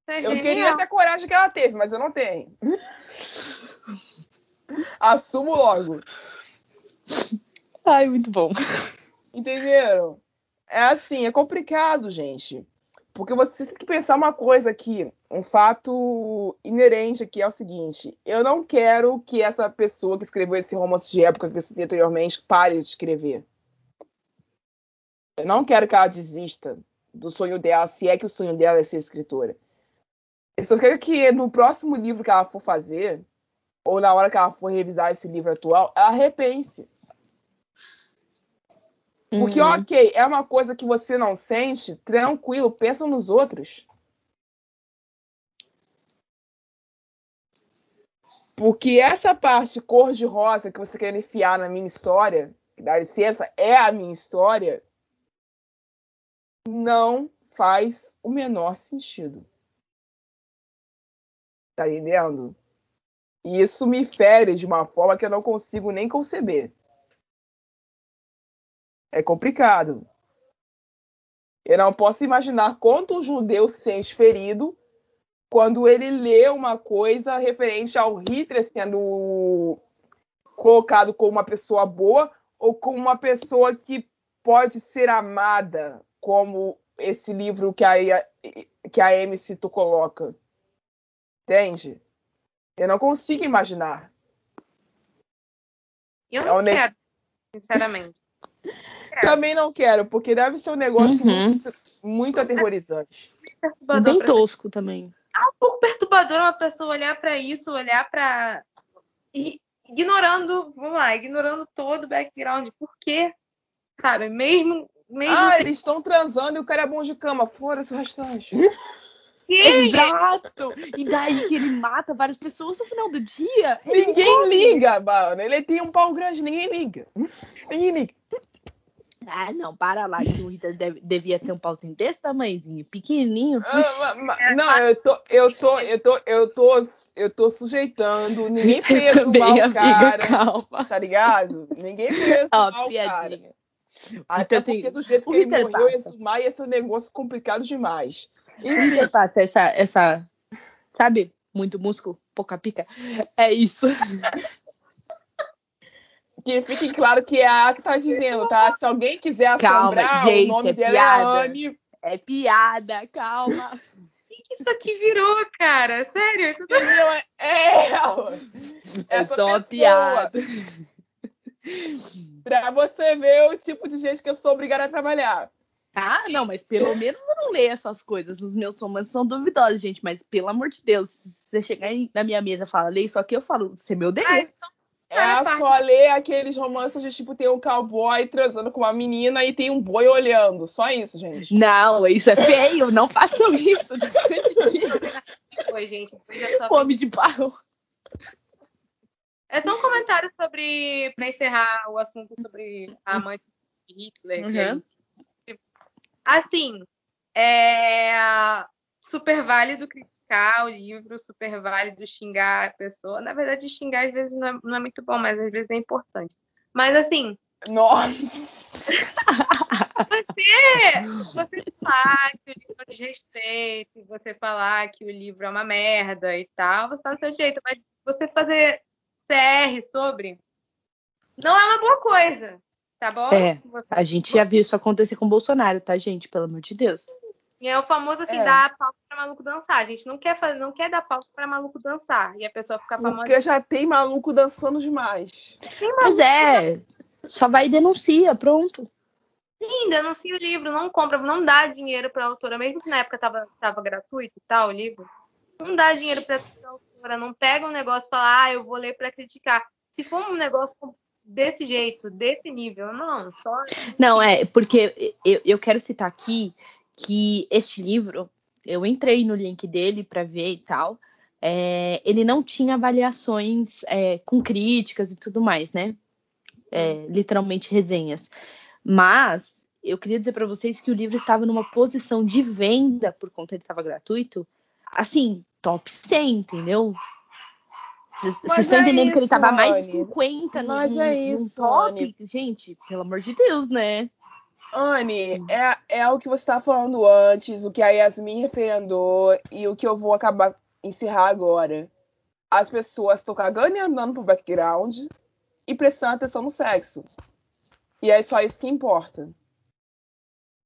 é Eu queria ter a coragem que ela teve, mas eu não tenho. Assumo logo. Ai, muito bom. Entenderam? é assim, é complicado, gente. Porque você tem que pensar uma coisa aqui, um fato inerente aqui é o seguinte: eu não quero que essa pessoa que escreveu esse romance de época que eu citei anteriormente pare de escrever. Eu não quero que ela desista do sonho dela, se é que o sonho dela é ser escritora. Eu só quero que no próximo livro que ela for fazer, ou na hora que ela for revisar esse livro atual, ela repense. Porque, Uhum. ok, é uma coisa que você não sente, tranquilo, pensa nos outros. Porque essa parte cor-de-rosa que você quer enfiar na minha história, que dá licença, é a minha história, não faz o menor sentido. Tá entendendo? E isso me fere de uma forma que eu não consigo nem conceber. É complicado. Eu não posso imaginar quanto um judeu se sente ferido quando ele lê uma coisa referente ao Hitler sendo colocado como uma pessoa boa ou como uma pessoa que pode ser amada, como esse livro que a, que a MC tu coloca. Entende? Eu não consigo imaginar. Eu É não o ne- quero, sinceramente. Também não quero, porque deve ser um negócio Uhum. muito, muito aterrorizante. Bem tosco também. É um pouco perturbador uma pessoa olhar pra isso, olhar pra. e ignorando, vamos lá, ignorando todo o background. Por quê? Sabe? Mesmo. mesmo Ah, eles estão transando e o cara é bom de cama. Foda-se o restante. Exato! E daí que ele mata várias pessoas no final do dia. Ninguém liga, mano. Ele tem um pau grande, ninguém liga. Ninguém liga. Ah, não, para lá, que o deve- devia ter um pauzinho desse tamanhozinho, pequenininho. Ah, ma- ma- não, eu tô, eu tô, eu tô, eu tô, eu tô sujeitando. Ninguém mal, amiga, cara. calma. Tá ligado? Ninguém preso Ó, mal, cara. piadinha. Até Então tem- porque do jeito o que ele Hitler morreu, exumar ia ser um negócio complicado demais. O Hitler passa essa, essa, sabe? Muito músculo, pouca pica. É isso. Que fique claro que é a que tá dizendo, tá? Se alguém quiser Calma, assombrar, gente, o nome é dela piada. é Anne. É piada, calma. O que isso aqui virou, cara? Sério? Isso tá- Entendeu? É. É Essa só uma pessoa. piada. Pra você ver o tipo de gente que eu sou obrigada a trabalhar. Ah, não, mas pelo menos eu não leio essas coisas. Os meus romances são duvidosos, gente. Mas pelo amor de Deus, se você chegar na minha mesa e falar, leia isso aqui, eu falo, você me odeia. Cara, Ela parte- só lê aqueles romances de tipo tem um cowboy transando com uma menina e tem um boi olhando. Só isso, gente. Não, isso é feio, não façam isso. Foi, gente. É Homem de barro. É só um comentário sobre. Pra encerrar o assunto sobre a amante de Hitler. Uhum. aí- Assim, é super válido criticar o livro, super válido xingar a pessoa. Na verdade, xingar às vezes não é, não é muito bom, mas às vezes é importante. Mas assim, Nossa. você, você falar que o livro é desrespeito, você falar que o livro é uma merda e tal, você tá do seu jeito, mas você fazer CR sobre não é uma boa coisa, tá bom? É, Você- A gente já viu isso acontecer com o Bolsonaro, tá, gente? Pelo amor de Deus. E é o famoso assim, É. dar palco pra maluco dançar. A gente não quer fazer, não quer dar palco pra maluco dançar. E a pessoa fica famosa. Porque já tem maluco dançando demais. Pois é, só vai e denuncia, pronto. Sim, denuncia o livro, não compra, não dá dinheiro pra autora, mesmo que na época tava, tava gratuito e tal, o livro. Não dá dinheiro pra autora, não pega um negócio e fala, ah, eu vou ler pra criticar. Se for um negócio desse jeito, desse nível, não, só. Não, é, porque eu, eu quero citar aqui que este livro, eu entrei no link dele para ver e tal, é, ele não tinha avaliações é, com críticas e tudo mais, né? É, literalmente resenhas. Mas eu queria dizer para vocês que o livro estava numa posição de venda, por conta ele estava gratuito, assim, top 100, entendeu? Vocês estão é entendendo que ele isso, estava mais de Anne. 50 no, Mas no- é no isso, top? Anne. Gente, pelo amor de Deus, né? Anne, é, é o que você estava falando antes, o que a Yasmin referendou e o que eu vou acabar encerrar agora. As pessoas estão cagando e andando pro background e prestando atenção no sexo. E é só isso que importa.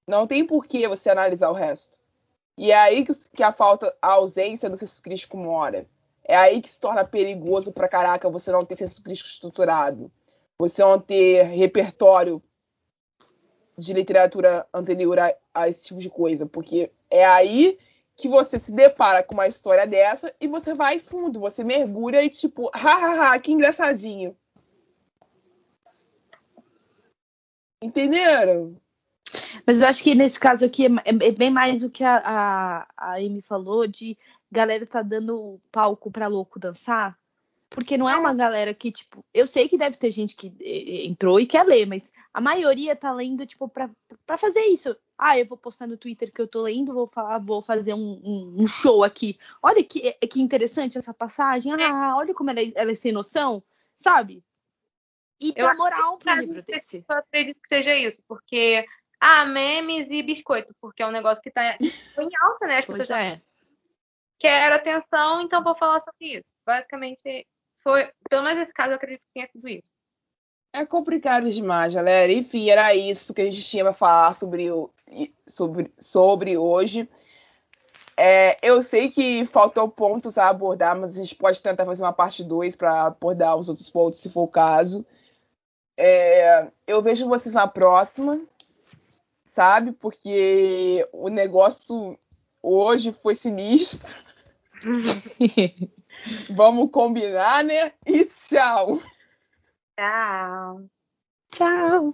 Não tem por que você analisar o resto. E é aí que, que a falta, a ausência do senso crítico mora. É aí que se torna perigoso pra caraca você não ter senso crítico estruturado. Você não ter repertório de literatura anterior a, a esse tipo de coisa. Porque é aí que você se depara com uma história dessa e você vai fundo, você mergulha e tipo, hahaha, que engraçadinho. Entenderam? Mas eu acho que nesse caso aqui é, é, é bem mais o que a, a, a Amy falou de galera tá dando palco pra louco dançar. Porque não é uma galera que, tipo, eu sei que deve ter gente que entrou e quer ler, mas a maioria tá lendo, tipo, pra, pra fazer isso. Ah, eu vou postar no Twitter que eu tô lendo, vou falar, vou fazer um, um, um show aqui. Olha que, que interessante essa passagem. Ah, olha como ela é, ela é sem noção, sabe? E dá moral pro livro desse. Eu acredito que seja isso, porque ah, memes e biscoito, porque é um negócio que tá em alta, né? As Pois pessoas é. querem atenção, então vou falar sobre isso. Basicamente, foi, pelo menos nesse caso, eu acredito que tenha sido isso. É complicado demais, galera. Enfim, era isso que a gente tinha para falar sobre, o, sobre, sobre hoje. É, eu sei que faltou pontos a abordar, mas a gente pode tentar fazer uma parte 2 para abordar os outros pontos, se for o caso. É, eu vejo vocês na próxima sabe? Porque o negócio hoje foi sinistro. Vamos combinar, né? E tchau. Tchau. Tchau.